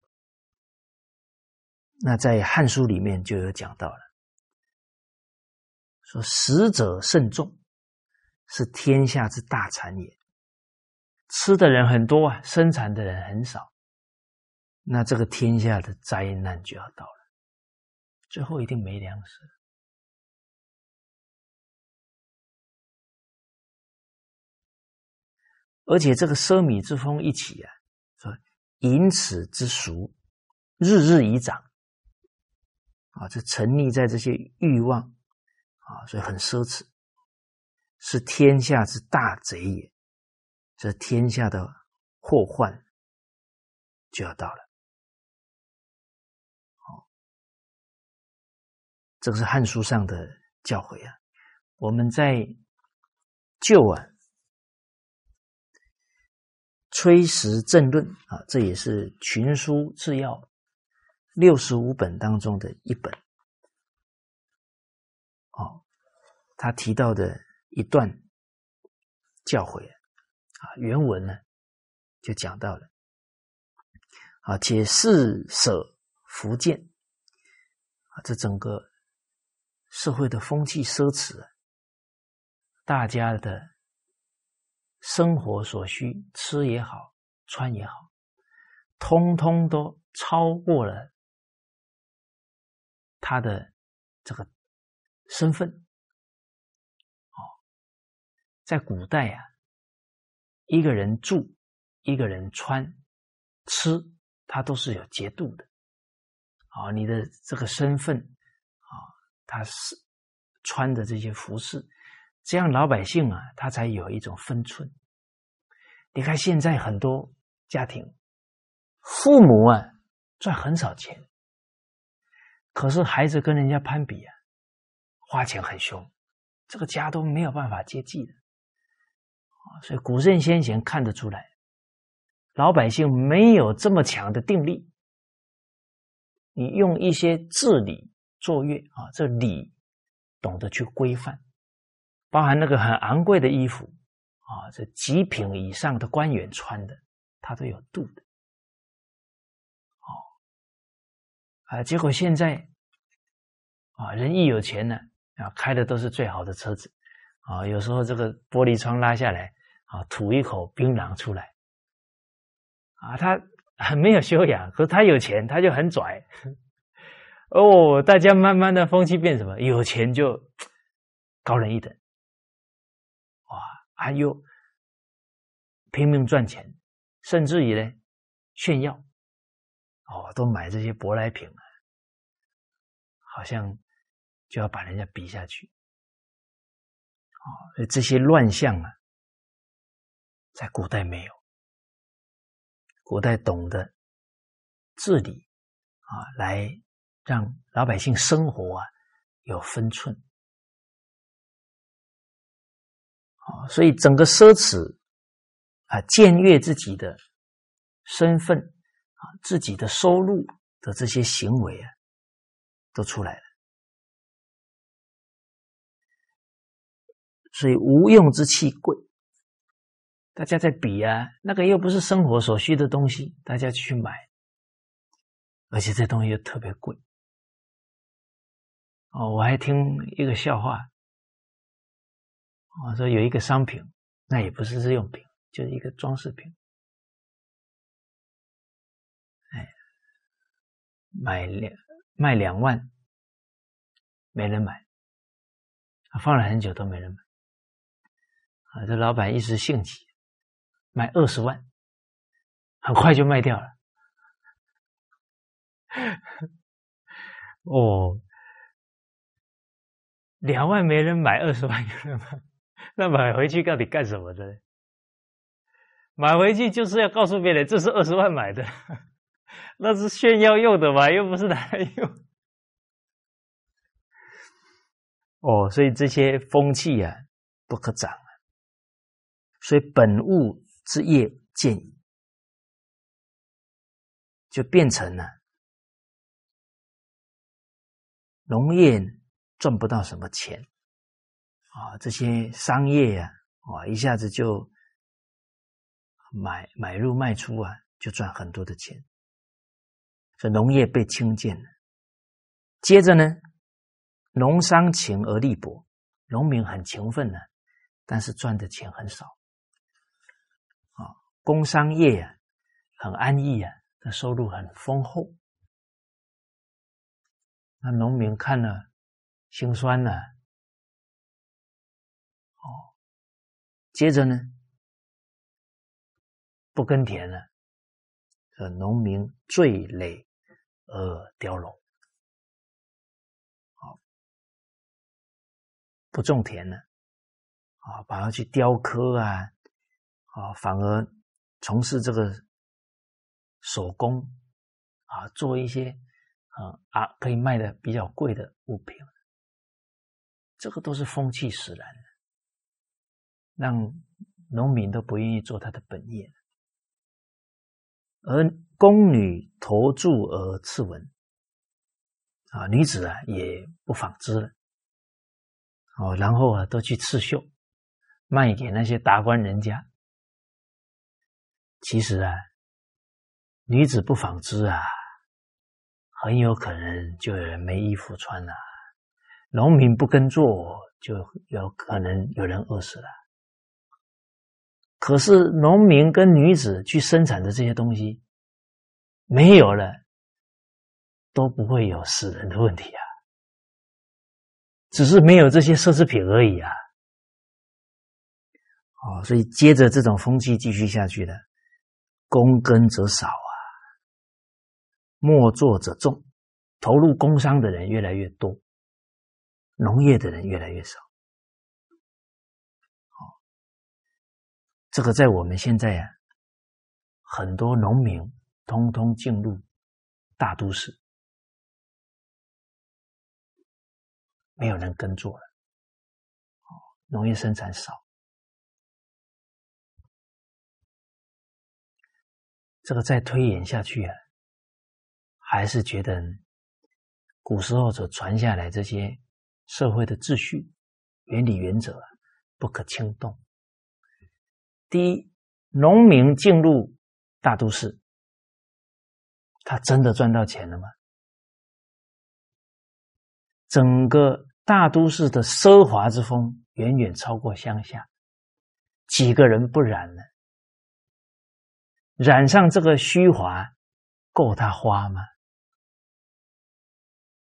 那在《汉书》里面就有讲到了，说食者甚众，是天下之大产也。吃的人很多啊，生产的人很少。那这个天下的灾难就要到了，最后一定没粮食，而且这个奢靡之风一起啊，说淫此之俗，日日以长，啊，这沉溺在这些欲望啊，所以很奢侈，是天下之大贼也，这天下的祸患就要到了。这个是《汉书》上的教诲啊，我们在旧啊《崔实政论》啊，这也是群书治要六十五本当中的一本。哦，他提到的一段教诲啊，原文呢就讲到了啊，且四舍福建啊，这整个。社会的风气奢侈，大家的生活所需，吃也好，穿也好，通通都超过了他的这个身份。哦，在古代啊，一个人住，一个人穿，吃，他都是有节度的。啊，你的这个身份。他是穿的这些服饰，这样老百姓啊，他才有一种分寸。你看现在很多家庭，父母啊赚很少钱，可是孩子跟人家攀比啊，花钱很凶，这个家都没有办法接济的。所以古圣先贤看得出来，老百姓没有这么强的定力，你用一些治理。坐月啊，这礼懂得去规范，包含那个很昂贵的衣服啊，这极品以上的官员穿的，他都有度的。哦，啊，结果现在啊，人一有钱呢，啊，开的都是最好的车子啊，有时候这个玻璃窗拉下来啊，吐一口槟榔出来啊，他很没有修养，可是他有钱，他就很拽。哦，大家慢慢的风气变什么？有钱就高人一等，哇！还有拼命赚钱，甚至于呢炫耀，哦，都买这些舶来品啊，好像就要把人家比下去，哦，这些乱象啊，在古代没有，古代懂得治理啊，来。让老百姓生活啊有分寸，啊，所以整个奢侈啊僭越自己的身份啊自己的收入的这些行为啊都出来了，所以无用之器贵，大家在比啊，那个又不是生活所需的东西，大家去买，而且这东西又特别贵。哦，我还听一个笑话，我说有一个商品，那也不是日用品，就是一个装饰品，哎，买两卖两万，没人买，放了很久都没人买，啊，这老板一时兴起，卖二十万，很快就卖掉了，哦。两万没人买，二十万有人买，那买回去到底干什么的？买回去就是要告诉别人这是二十万买的，那是炫耀用的嘛，又不是拿来用。哦，所以这些风气啊不可长啊，所以本物之业见，就变成了农业。赚不到什么钱啊！这些商业呀，啊，一下子就买买入卖出啊，就赚很多的钱。这农业被轻贱了。接着呢，农商勤而力薄，农民很勤奋呢，但是赚的钱很少。啊，工商业啊，很安逸啊，的收入很丰厚。那农民看了。心酸呢，哦，接着呢，不耕田了，这农民最累而凋落，好，不种田了，啊，反而去雕刻啊，啊，反而从事这个手工，啊，做一些啊啊可以卖的比较贵的物品。这个都是风气使然，让农民都不愿意做他的本业，而宫女投注而次文，啊，女子啊也不纺织了，哦，然后啊都去刺绣，卖给那些达官人家。其实啊，女子不纺织啊，很有可能就没衣服穿了。农民不耕作，就有可能有人饿死了。可是农民跟女子去生产的这些东西没有了，都不会有死人的问题啊，只是没有这些奢侈品而已啊。哦，所以接着这种风气继续下去的，工耕则少啊，莫作者众，投入工商的人越来越多。农业的人越来越少，好，这个在我们现在啊，很多农民通通进入大都市，没有人耕作了，农业生产少，这个再推演下去啊，还是觉得古时候所传下来这些。社会的秩序、原理、原则不可轻动。第一，农民进入大都市，他真的赚到钱了吗？整个大都市的奢华之风远远超过乡下，几个人不染呢？染上这个虚华，够他花吗？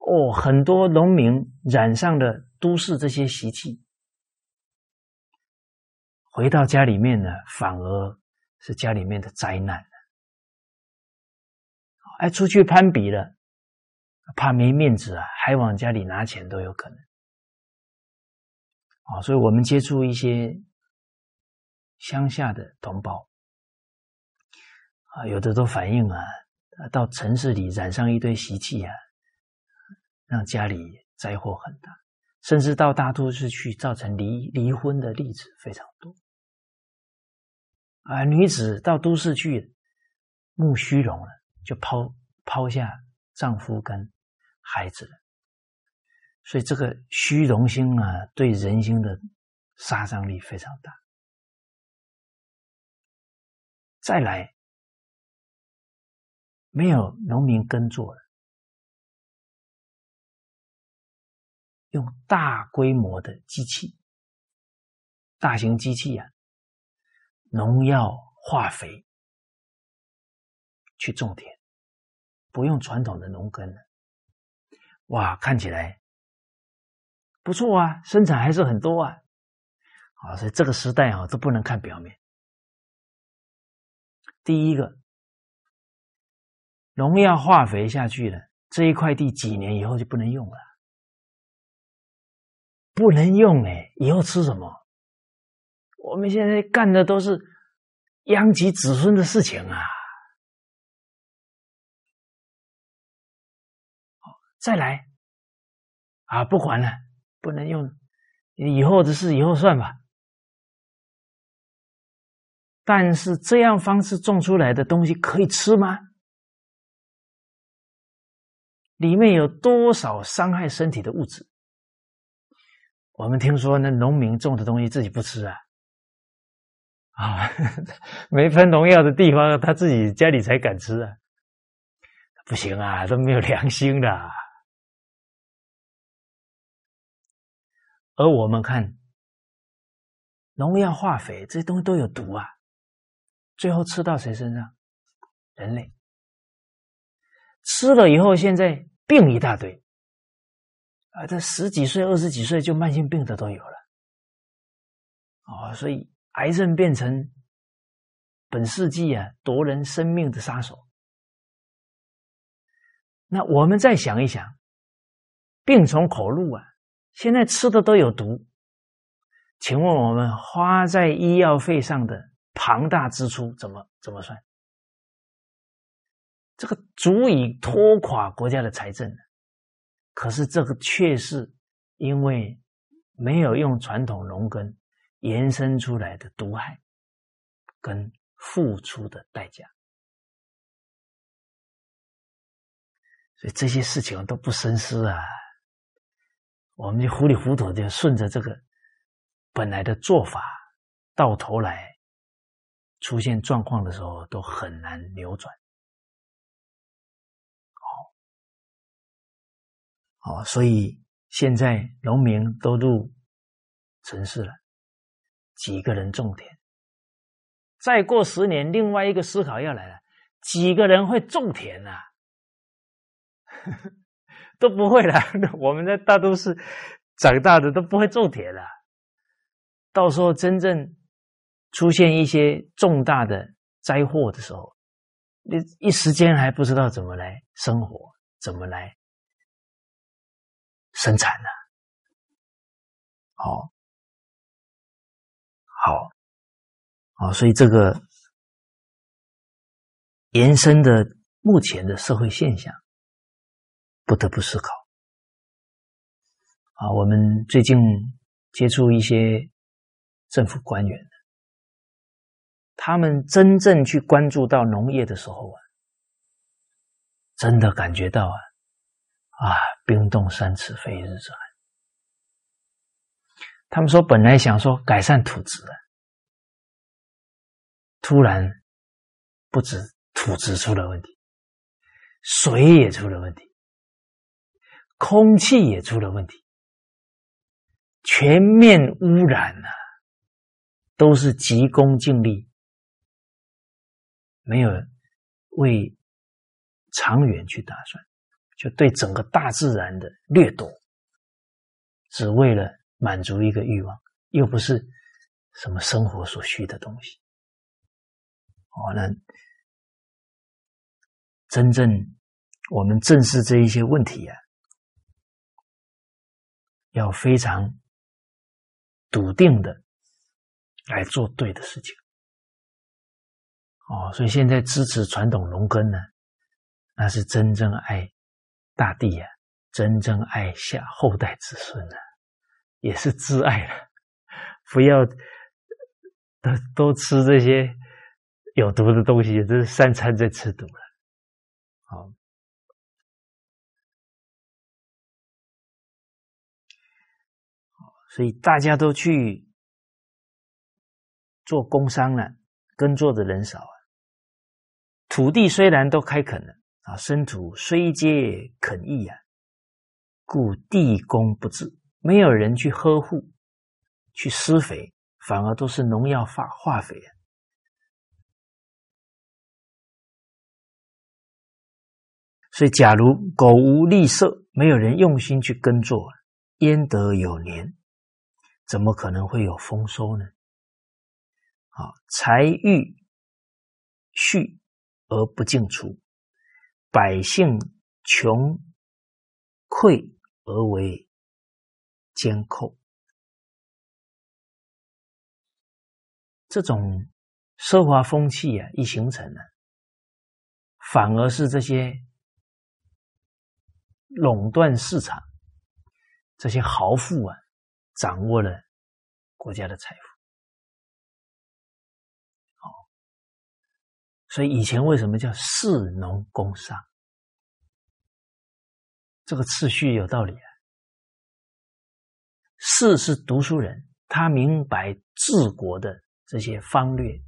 哦，很多农民染上了都市这些习气，回到家里面呢，反而是家里面的灾难哎，出去攀比了，怕没面子啊，还往家里拿钱都有可能。啊，所以我们接触一些乡下的同胞，啊，有的都反映啊，到城市里染上一堆习气啊。让家里灾祸很大，甚至到大都市去造成离离婚的例子非常多。而，女子到都市去慕虚荣了，就抛抛下丈夫跟孩子了。所以这个虚荣心啊，对人心的杀伤力非常大。再来，没有农民耕作了。用大规模的机器、大型机器啊，农药、化肥去种田，不用传统的农耕了。哇，看起来不错啊，生产还是很多啊。啊，所以这个时代啊，都不能看表面。第一个，农药化肥下去了，这一块地几年以后就不能用了，不能用哎，以后吃什么？我们现在干的都是殃及子孙的事情啊！再来啊，不管了，不能用，以后的事以后算吧。但是这样方式种出来的东西可以吃吗？里面有多少伤害身体的物质？我们听说那农民种的东西自己不吃啊，啊，没喷农药的地方他自己家里才敢吃啊，不行啊，都没有良心的。而我们看农药、化肥这些东西都有毒啊。最后吃到谁身上？人类吃了以后，现在病一大堆啊！这十几岁、二十几岁就慢性病的都有了哦，所以癌症变成本世纪啊夺人生命的杀手。那我们再想一想，病从口入啊！现在吃的都有毒，请问我们花在医药费上的？庞大支出怎么怎么算？这个足以拖垮国家的财政可是这个却是因为没有用传统农耕延伸出来的毒害跟付出的代价，所以这些事情都不深思啊，我们就糊里糊涂就顺着这个本来的做法，到头来。出现状况的时候都很难扭转，哦，所以现在农民都入城市了，几个人种田。再过十年，另外一个思考要来了：几个人会种田啊？都不会了。我们在大都市长大的都不会种田了。到时候真正。出现一些重大的灾祸的时候，你一时间还不知道怎么来生活，怎么来生产呢？好，好，好，所以这个延伸的目前的社会现象，不得不思考。啊，我们最近接触一些政府官员。他们真正去关注到农业的时候啊，真的感觉到啊，啊，冰冻三尺非一日之寒。他们说本来想说改善土质的，突然不止土质出了问题，水也出了问题，空气也出了问题，全面污染啊，都是急功近利。没有为长远去打算，就对整个大自然的掠夺，只为了满足一个欲望，又不是什么生活所需的东西。哦，那真正我们正视这一些问题啊，要非常笃定的来做对的事情。哦，所以现在支持传统农耕呢，那是真正爱大地啊，真正爱下后代子孙啊，也是挚爱了。不要都都吃这些有毒的东西，这是三餐在吃毒了。好，所以大家都去做工商了，耕作的人少啊。土地虽然都开垦了啊，生土虽皆肯易啊，故地公不治，没有人去呵护、去施肥，反而都是农药化化肥啊。所以，假如苟无利色，没有人用心去耕作，焉得有年？怎么可能会有丰收呢？啊，财欲蓄而不尽除，百姓穷匮而为监寇，这种奢华风气啊，一形成呢，反而是这些。垄断市场，这些豪富啊，掌握了国家的财富。所以以前为什么叫士农工商？这个次序有道理啊。士是读书人，他明白治国的这些方略、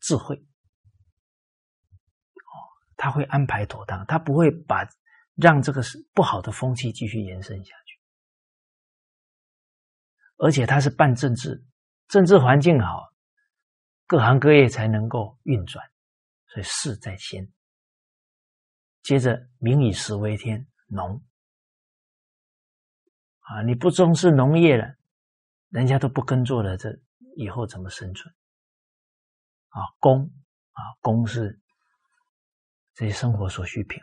智慧。哦，他会安排妥当，他不会把。让这个不好的风气继续延伸下去，而且他是办政治，政治环境好，各行各业才能够运转，所以势在先。接着民以食为天，农啊，你不重视农业了，人家都不耕作了，这以后怎么生存？啊，工啊，工是这些生活所需品。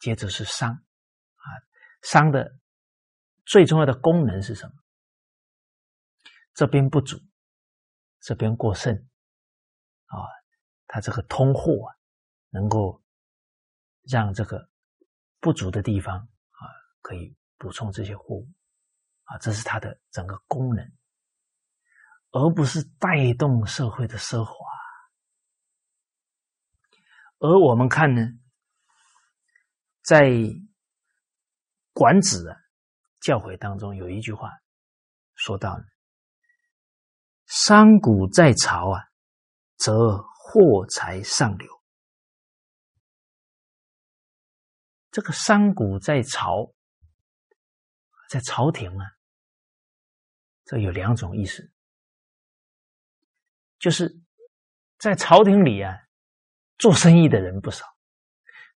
接着是商，啊，商的最重要的功能是什么？这边不足，这边过剩，啊，它这个通货啊，能够让这个不足的地方啊，可以补充这些货物，啊，这是它的整个功能，而不是带动社会的奢华。而我们看呢？在管子的教诲当中，有一句话说到：“商贾在朝啊，则货财上流。”这个商贾在朝，在朝廷啊，这有两种意思，就是在朝廷里啊，做生意的人不少。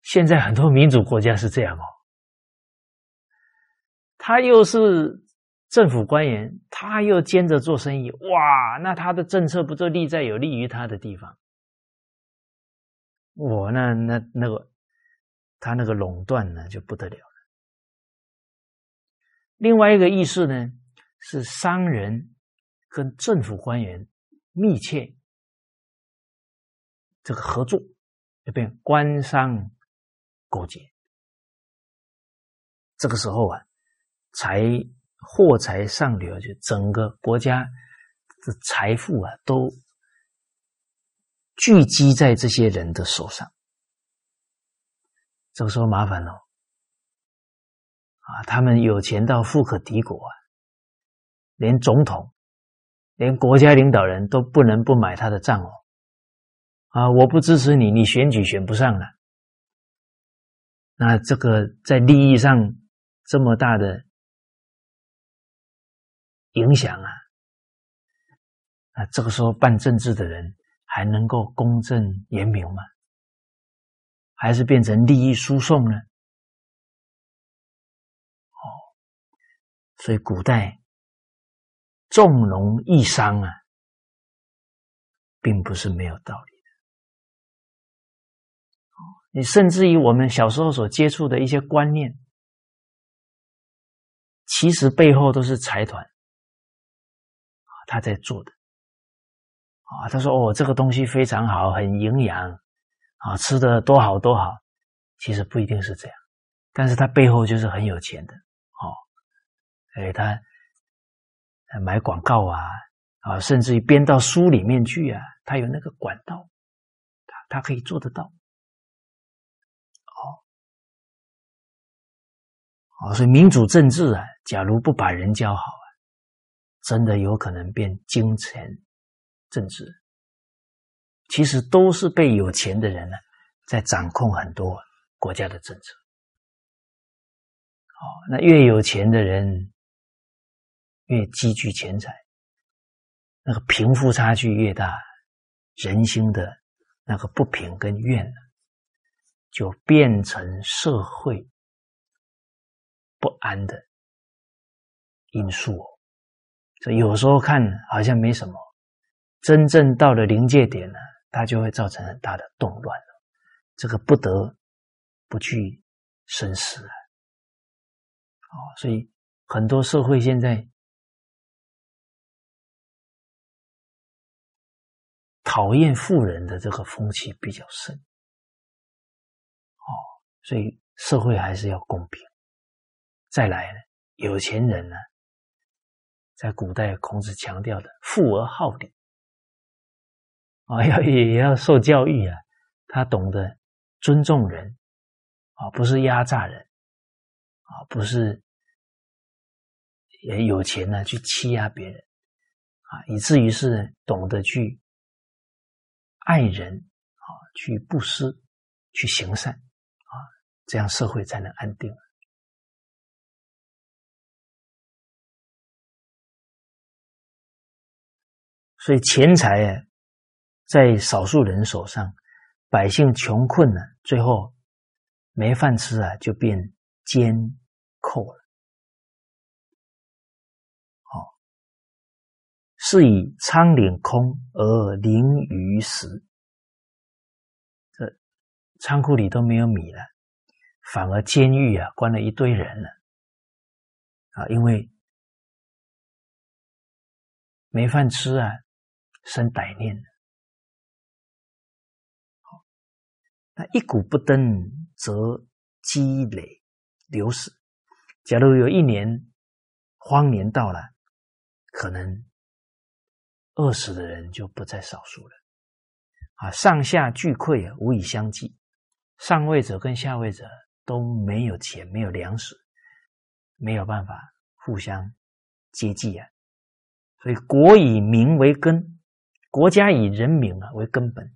现在很多民主国家是这样哦，他又是政府官员，他又兼着做生意，哇，那他的政策不就立在有利于他的地方？我那那那个他那个垄断呢就不得了了。另外一个意思呢是商人跟政府官员密切这个合作，就变官商。勾结，这个时候啊，财货财上流，就整个国家的财富啊，都聚集在这些人的手上。这个时候麻烦了啊！他们有钱到富可敌国啊，连总统、连国家领导人都不能不买他的账哦。啊！我不支持你，你选举选不上了。那这个在利益上这么大的影响啊，那这个时候办政治的人还能够公正严明吗？还是变成利益输送呢？哦，所以古代重农抑商啊，并不是没有道理的。你甚至于我们小时候所接触的一些观念，其实背后都是财团啊他在做的啊。他说：“哦，这个东西非常好，很营养啊，吃的多好多好。”其实不一定是这样，但是他背后就是很有钱的哦。哎，他买广告啊啊，甚至于编到书里面去啊，他有那个管道，他他可以做得到。哦，哦，所以民主政治啊，假如不把人教好啊，真的有可能变金钱政治。其实都是被有钱的人呢，在掌控很多国家的政策。哦，那越有钱的人越积聚钱财，那个贫富差距越大，人心的那个不平跟怨呢，就变成社会不安的因素。所以有时候看好像没什么，真正到了临界点呢，它就会造成很大的动乱了。这个不得不去深思啊！哦，所以很多社会现在讨厌富人的这个风气比较盛。哦，所以社会还是要公平。再来呢，有钱人呢，在古代孔子强调的“富而好礼”，啊，要也要受教育啊，他懂得。尊重人啊，不是压榨人啊，不是也有钱呢去欺压别人啊，以至于是懂得去爱人啊，去布施，去行善啊，这样社会才能安定。所以钱财啊在少数人手上。百姓穷困了，最后没饭吃啊，就变奸寇了。好，是以仓廪空而廪于实，这仓库里都没有米了，反而监狱啊关了一堆人了啊，因为没饭吃啊，生歹念了。那一股不登，则积累流失。假如有一年荒年到了，可能饿死的人就不在少数了。啊，上下俱溃，无以相济。上位者跟下位者都没有钱，没有粮食，没有办法互相接济啊。所以，国以民为根，国家以人民啊为根本，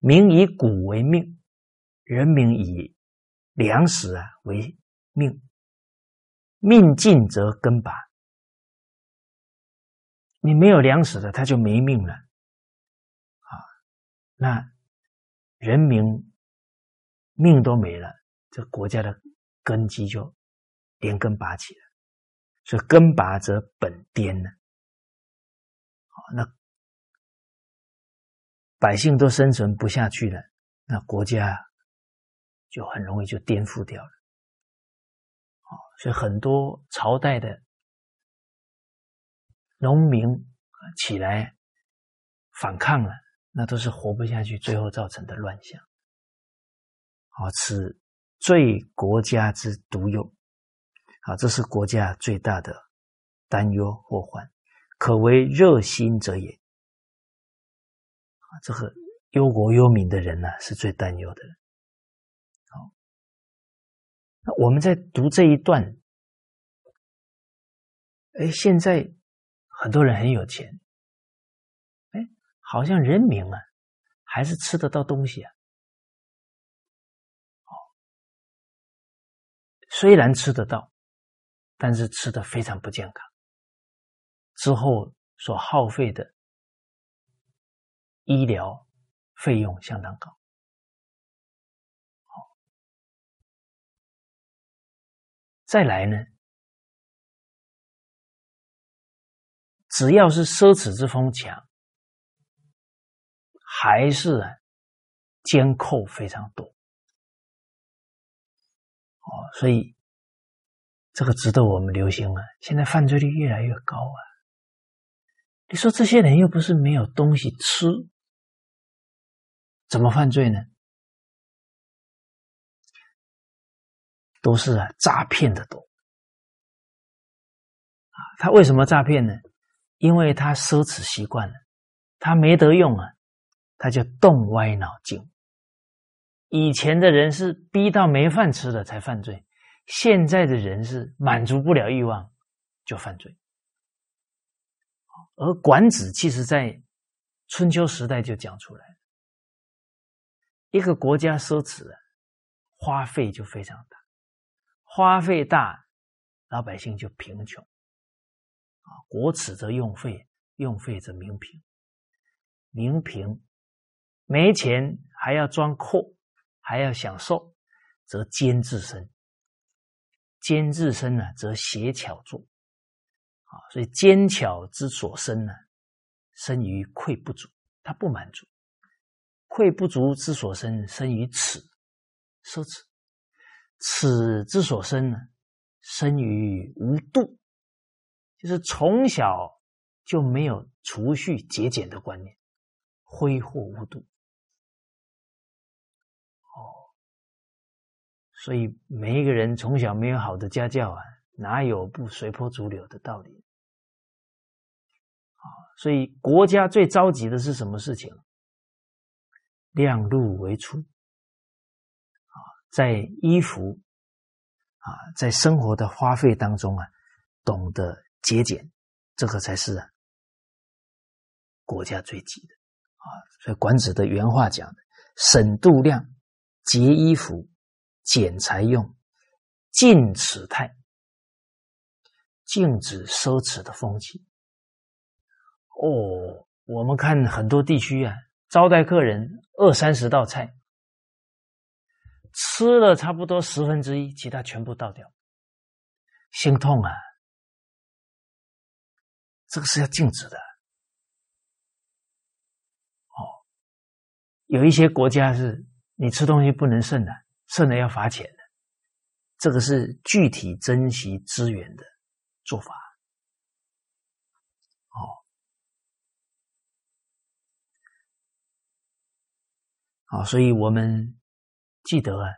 民以谷为命。人民以粮食啊为命，命尽则根拔。你没有粮食的，他就没命了啊！那人民命都没了，这国家的根基就连根拔起了。所以根拔则本颠呢。好，那百姓都生存不下去了，那国家。就很容易就颠覆掉了，哦，所以很多朝代的农民起来反抗了，那都是活不下去，最后造成的乱象。好，此最国家之独有，啊，这是国家最大的担忧祸患，可为热心者也。这个忧国忧民的人呢，是最担忧的。那那我们在读这一段，哎，现在很多人很有钱，哎，好像人民啊，还是吃得到东西啊。虽然吃得到，但是吃的非常不健康，之后所耗费的医疗费用相当高。再来呢？只要是奢侈之风强，还是啊监扣非常多哦，所以这个值得我们留心啊！现在犯罪率越来越高啊！你说这些人又不是没有东西吃，怎么犯罪呢？都是啊，诈骗的多啊！他为什么诈骗呢？因为他奢侈习惯了，他没得用啊，他就动歪脑筋。以前的人是逼到没饭吃了才犯罪，现在的人是满足不了欲望就犯罪。而管子其实在春秋时代就讲出来，一个国家奢侈啊，花费就非常大。花费大老百姓就贫穷。啊，国耻则用费，用费则民贫。民贫，没钱还要装阔，还要享受，则奸自身。奸自身呢，则邪巧作。啊，所以奸巧之所生呢，生于愧不足，他不满足；愧不足之所生，生于耻，奢侈；此之所生呢，生于无度。就是从小就没有储蓄节俭的观念，挥霍无度。哦，所以每一个人从小没有好的家教啊，哪有不随波逐流的道理？啊，所以国家最着急的是什么事情？量入为出。在衣服啊，在生活的花费当中啊，懂得。节俭，这个才是国家最急的啊！所以管子的原话讲的：“省度量，节衣服，俭财用，禁耻态，禁止奢侈的风气。”哦，我们看很多地区啊，招待客人二三十道菜，吃了差不多十分之一，其他全部倒掉，心痛啊！这个是要禁止的，哦，有一些国家是你吃东西不能剩的，剩了要罚钱的，这个是具体珍惜资源的做法，哦，好，所以我们记得啊，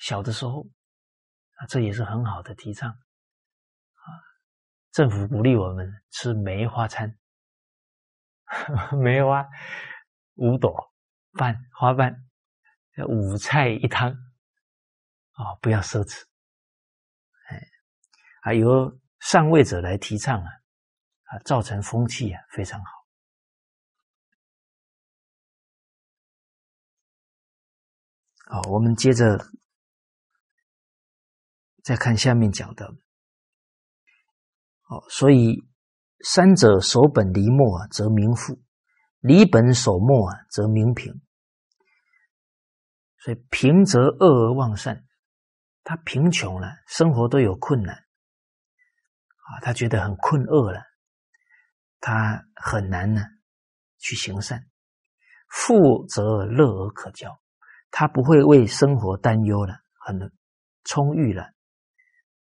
小的时候啊，这也是很好的提倡啊。政府鼓励我们吃梅花餐，梅花五朵瓣花瓣，五菜一汤，啊，不要奢侈，哎，啊，由上位者来提倡啊，啊，造成风气啊，非常好。好，我们接着再看下面讲的。哦，所以三者守本离末啊，则民富；离本守末啊，则民贫。所以贫则恶而忘善，他贫穷了，生活都有困难啊，他觉得很困厄了，他很难呢去行善。富则乐而可教，他不会为生活担忧了，很充裕了，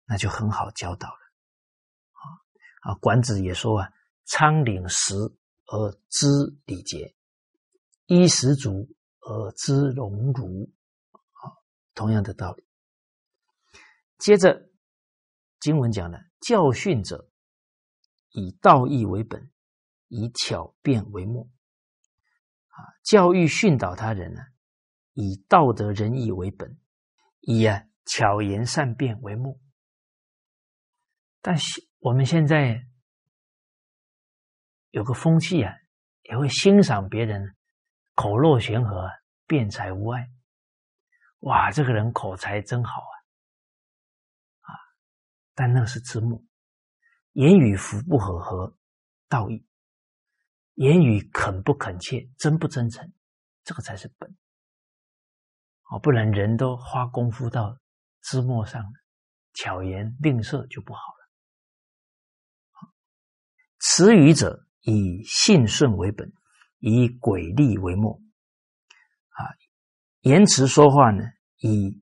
那就很好教导了。啊，管子也说啊：“仓廪实而知礼节，衣食足而知荣辱。”啊，同样的道理。接着经文讲了：“教训者，以道义为本，以巧辩为末。”啊，教育训导他人呢，以道德仁义为本，以啊巧言善辩为目。但是。我们现在有个风气啊，也会欣赏别人口若悬河、辩才无碍。哇，这个人口才真好啊！啊，但那是字幕，言语符不符合道义？言语肯不恳切、真不真诚？这个才是本。哦，不然人都花功夫到字幕上了，巧言令色就不好了。词语者以信顺为本，以诡力为末。啊，言辞说话呢，以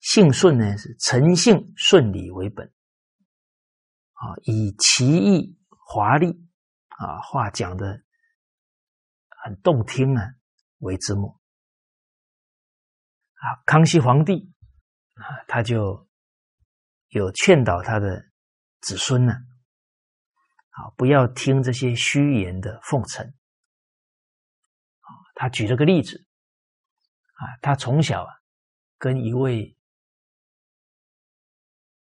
信顺呢是诚信顺理为本。啊，以奇异华丽啊话讲的很动听啊为之末。啊，康熙皇帝啊，他就有劝导他的子孙呢。啊，不要听这些虚言的奉承。他举了个例子，啊，他从小啊跟一位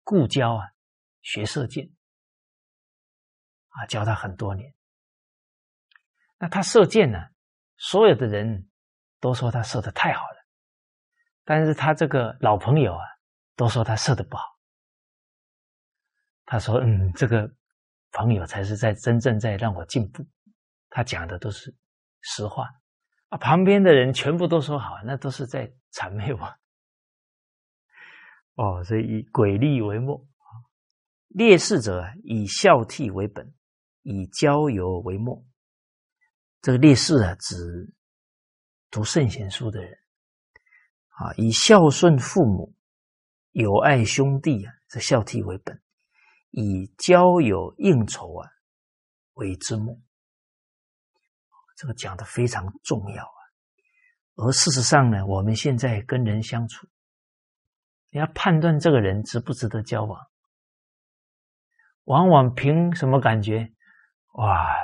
故交啊学射箭，啊，教他很多年。那他射箭呢，所有的人都说他射的太好了，但是他这个老朋友啊，都说他射的不好。他说：“嗯，这个朋友才是在真正在让我进步。他讲的都是实话啊。旁边的人全部都说好，那都是在谄媚我。哦，所以以诡力为末烈士者以孝悌为本，以交友为末。这个烈士啊，指读圣贤书的人啊，以孝顺父母、友爱兄弟啊，这孝悌为本。”以交友应酬啊为之目，这个讲的非常重要啊。而事实上呢，我们现在跟人相处，你要判断这个人值不值得交往，往往凭什么感觉？哇，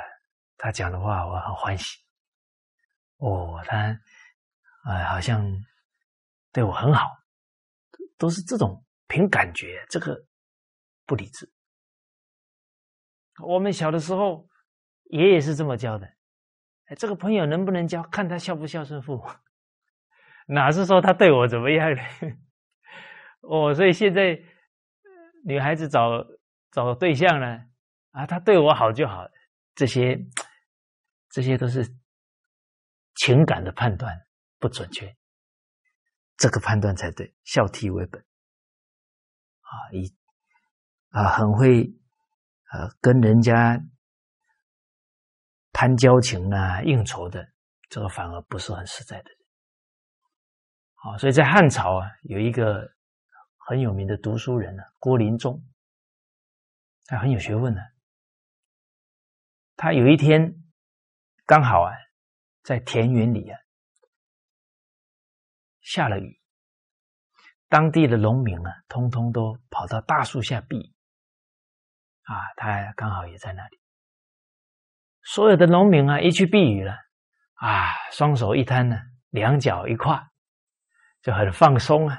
他讲的话我很欢喜，哦，他哎好像对我很好，都是这种凭感觉，这个不理智。我们小的时候，爷爷是这么教的：，哎，这个朋友能不能交，看他孝不孝顺父母，哪是说他对我怎么样呢？哦，所以现在女孩子找找对象呢，啊，他对我好就好，这些这些都是情感的判断不准确，这个判断才对，孝悌为本，啊，以啊很会。呃，跟人家谈交情啊、应酬的，这个反而不是很实在的人。好，所以在汉朝啊，有一个很有名的读书人呢，郭林中，他很有学问的。他有一天刚好啊，在田园里啊，下了雨，当地的农民啊，通通都跑到大树下避雨。啊，他刚好也在那里。所有的农民啊，一去避雨了，啊，双手一摊呢，两脚一跨，就很放松啊，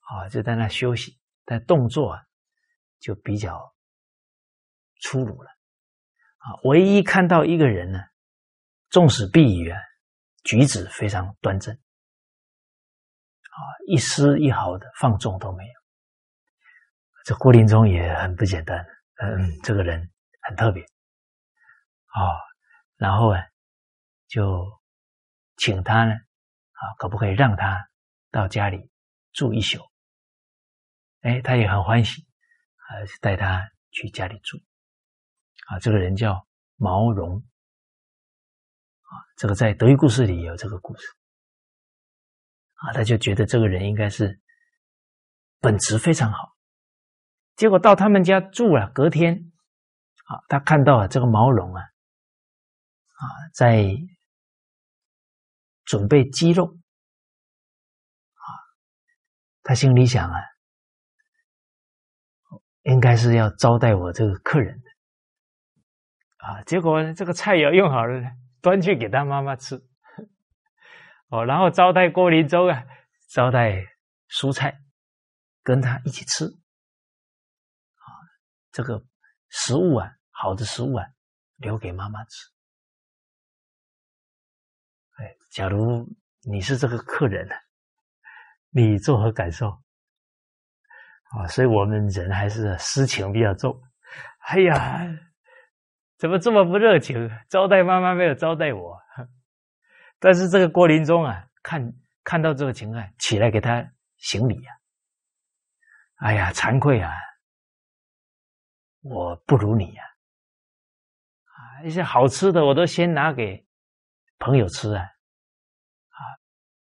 啊，就在那休息，但动作啊，就比较粗鲁了。啊，唯一看到一个人呢，纵使避雨啊，举止非常端正，啊，一丝一毫的放纵都没有。这郭林宗也很不简单，嗯，这个人很特别，啊，然后啊，就请他呢，啊，可不可以让他到家里住一宿？哎，他也很欢喜，啊，带他去家里住，啊，这个人叫毛荣，啊，这个在德育故事里有这个故事，啊，他就觉得这个人应该是本质非常好。结果到他们家住了，隔天，啊，他看到啊这个毛绒啊，啊，在准备鸡肉，啊，他心里想啊，应该是要招待我这个客人，啊，结果这个菜肴用好了，端去给他妈妈吃，哦，然后招待郭林粥啊，招待蔬菜，跟他一起吃。啊这个食物啊，好的食物啊，留给妈妈吃。哎，假如你是这个客人呢，你作何感受？啊，所以我们人还是私情比较重。哎呀，怎么这么不热情？招待妈妈没有招待我。但是这个郭林中啊，看看到这个情况，起来给他行礼呀。哎呀，惭愧啊！我不如你呀！啊，一些好吃的我都先拿给朋友吃啊！啊，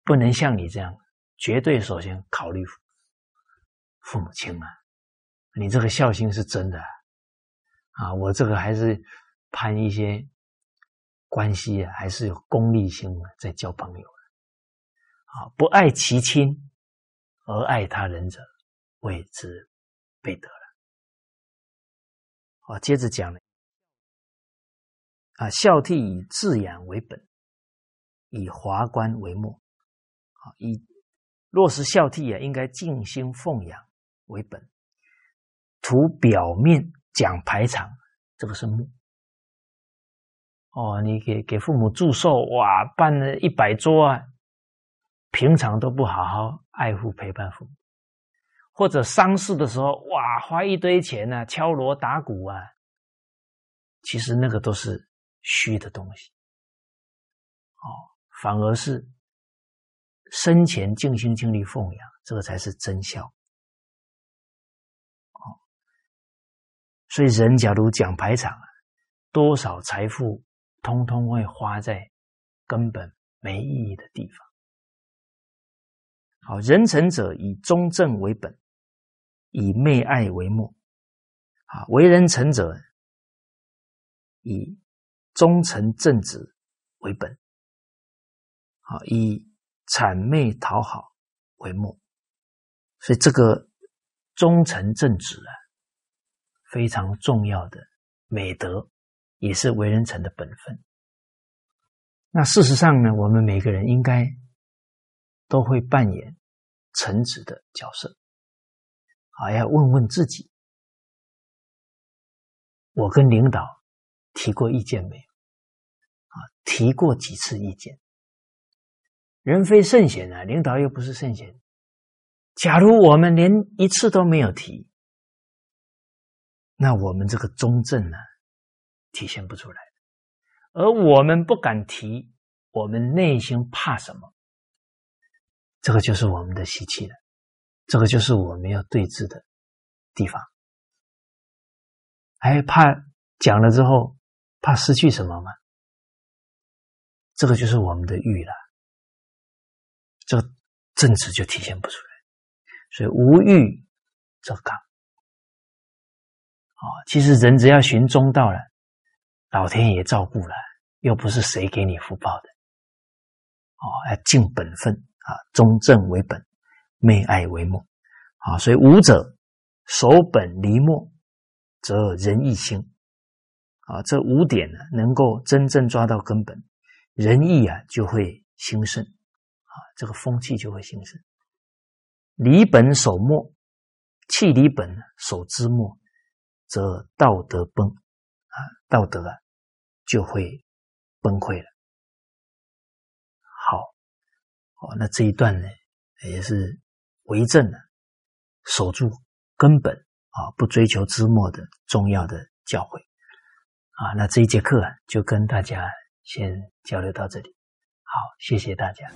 不能像你这样，绝对首先考虑父母亲啊！你这个孝心是真的啊！我这个还是攀一些关系啊，还是有功利心在交朋友啊！不爱其亲而爱他人者，谓之悖德了。啊，接着讲了啊，孝悌以自养为本，以华冠为末。啊，以落实孝悌啊，应该尽心奉养为本，图表面讲排场，这个是末。哦，你给给父母祝寿，哇，办了一百桌啊，平常都不好好爱护陪伴父母，或者丧事的时候，哇，花一堆钱呢，敲锣打鼓啊，其实那个都是虚的东西。哦，反而是生前尽心尽力奉养，这个才是真孝。哦，所以人假如讲排场啊，多少财富通通会花在根本没意义的地方。好，人臣者以忠正为本，以媚爱为末。啊，为人臣者以忠诚正直为本，好，以谄媚讨好为末。所以，这个忠诚正直啊，非常重要的美德，也是为人臣的本分。那事实上呢，我们每个人应该都会扮演。臣子的角色，啊，要问问自己：我跟领导提过意见没有？啊，提过几次意见？人非圣贤啊，领导又不是圣贤。假如我们连一次都没有提，那我们这个中正呢，体现不出来。而我们不敢提，我们内心怕什么？这个就是我们的习气了，这个就是我们要对峙的地方。还怕讲了之后怕失去什么吗？这个就是我们的欲了，这个正直就体现不出来。所以无欲则刚。哦，其实人只要寻中道了，老天爷照顾了，又不是谁给你福报的。哦，要尽本分。啊，忠正为本，媚爱为末。啊，所以武者守本离末，则仁义兴。啊，这五点呢，能够真正抓到根本，仁义啊就会兴盛。啊，这个风气就会兴盛。离本守末，弃离本守之末，则道德崩。啊，道德啊就会崩溃了。哦，那这一段呢，也是为政啊，守住根本啊，不追求之末的重要的教诲啊。那这一节课啊，就跟大家先交流到这里。好，谢谢大家。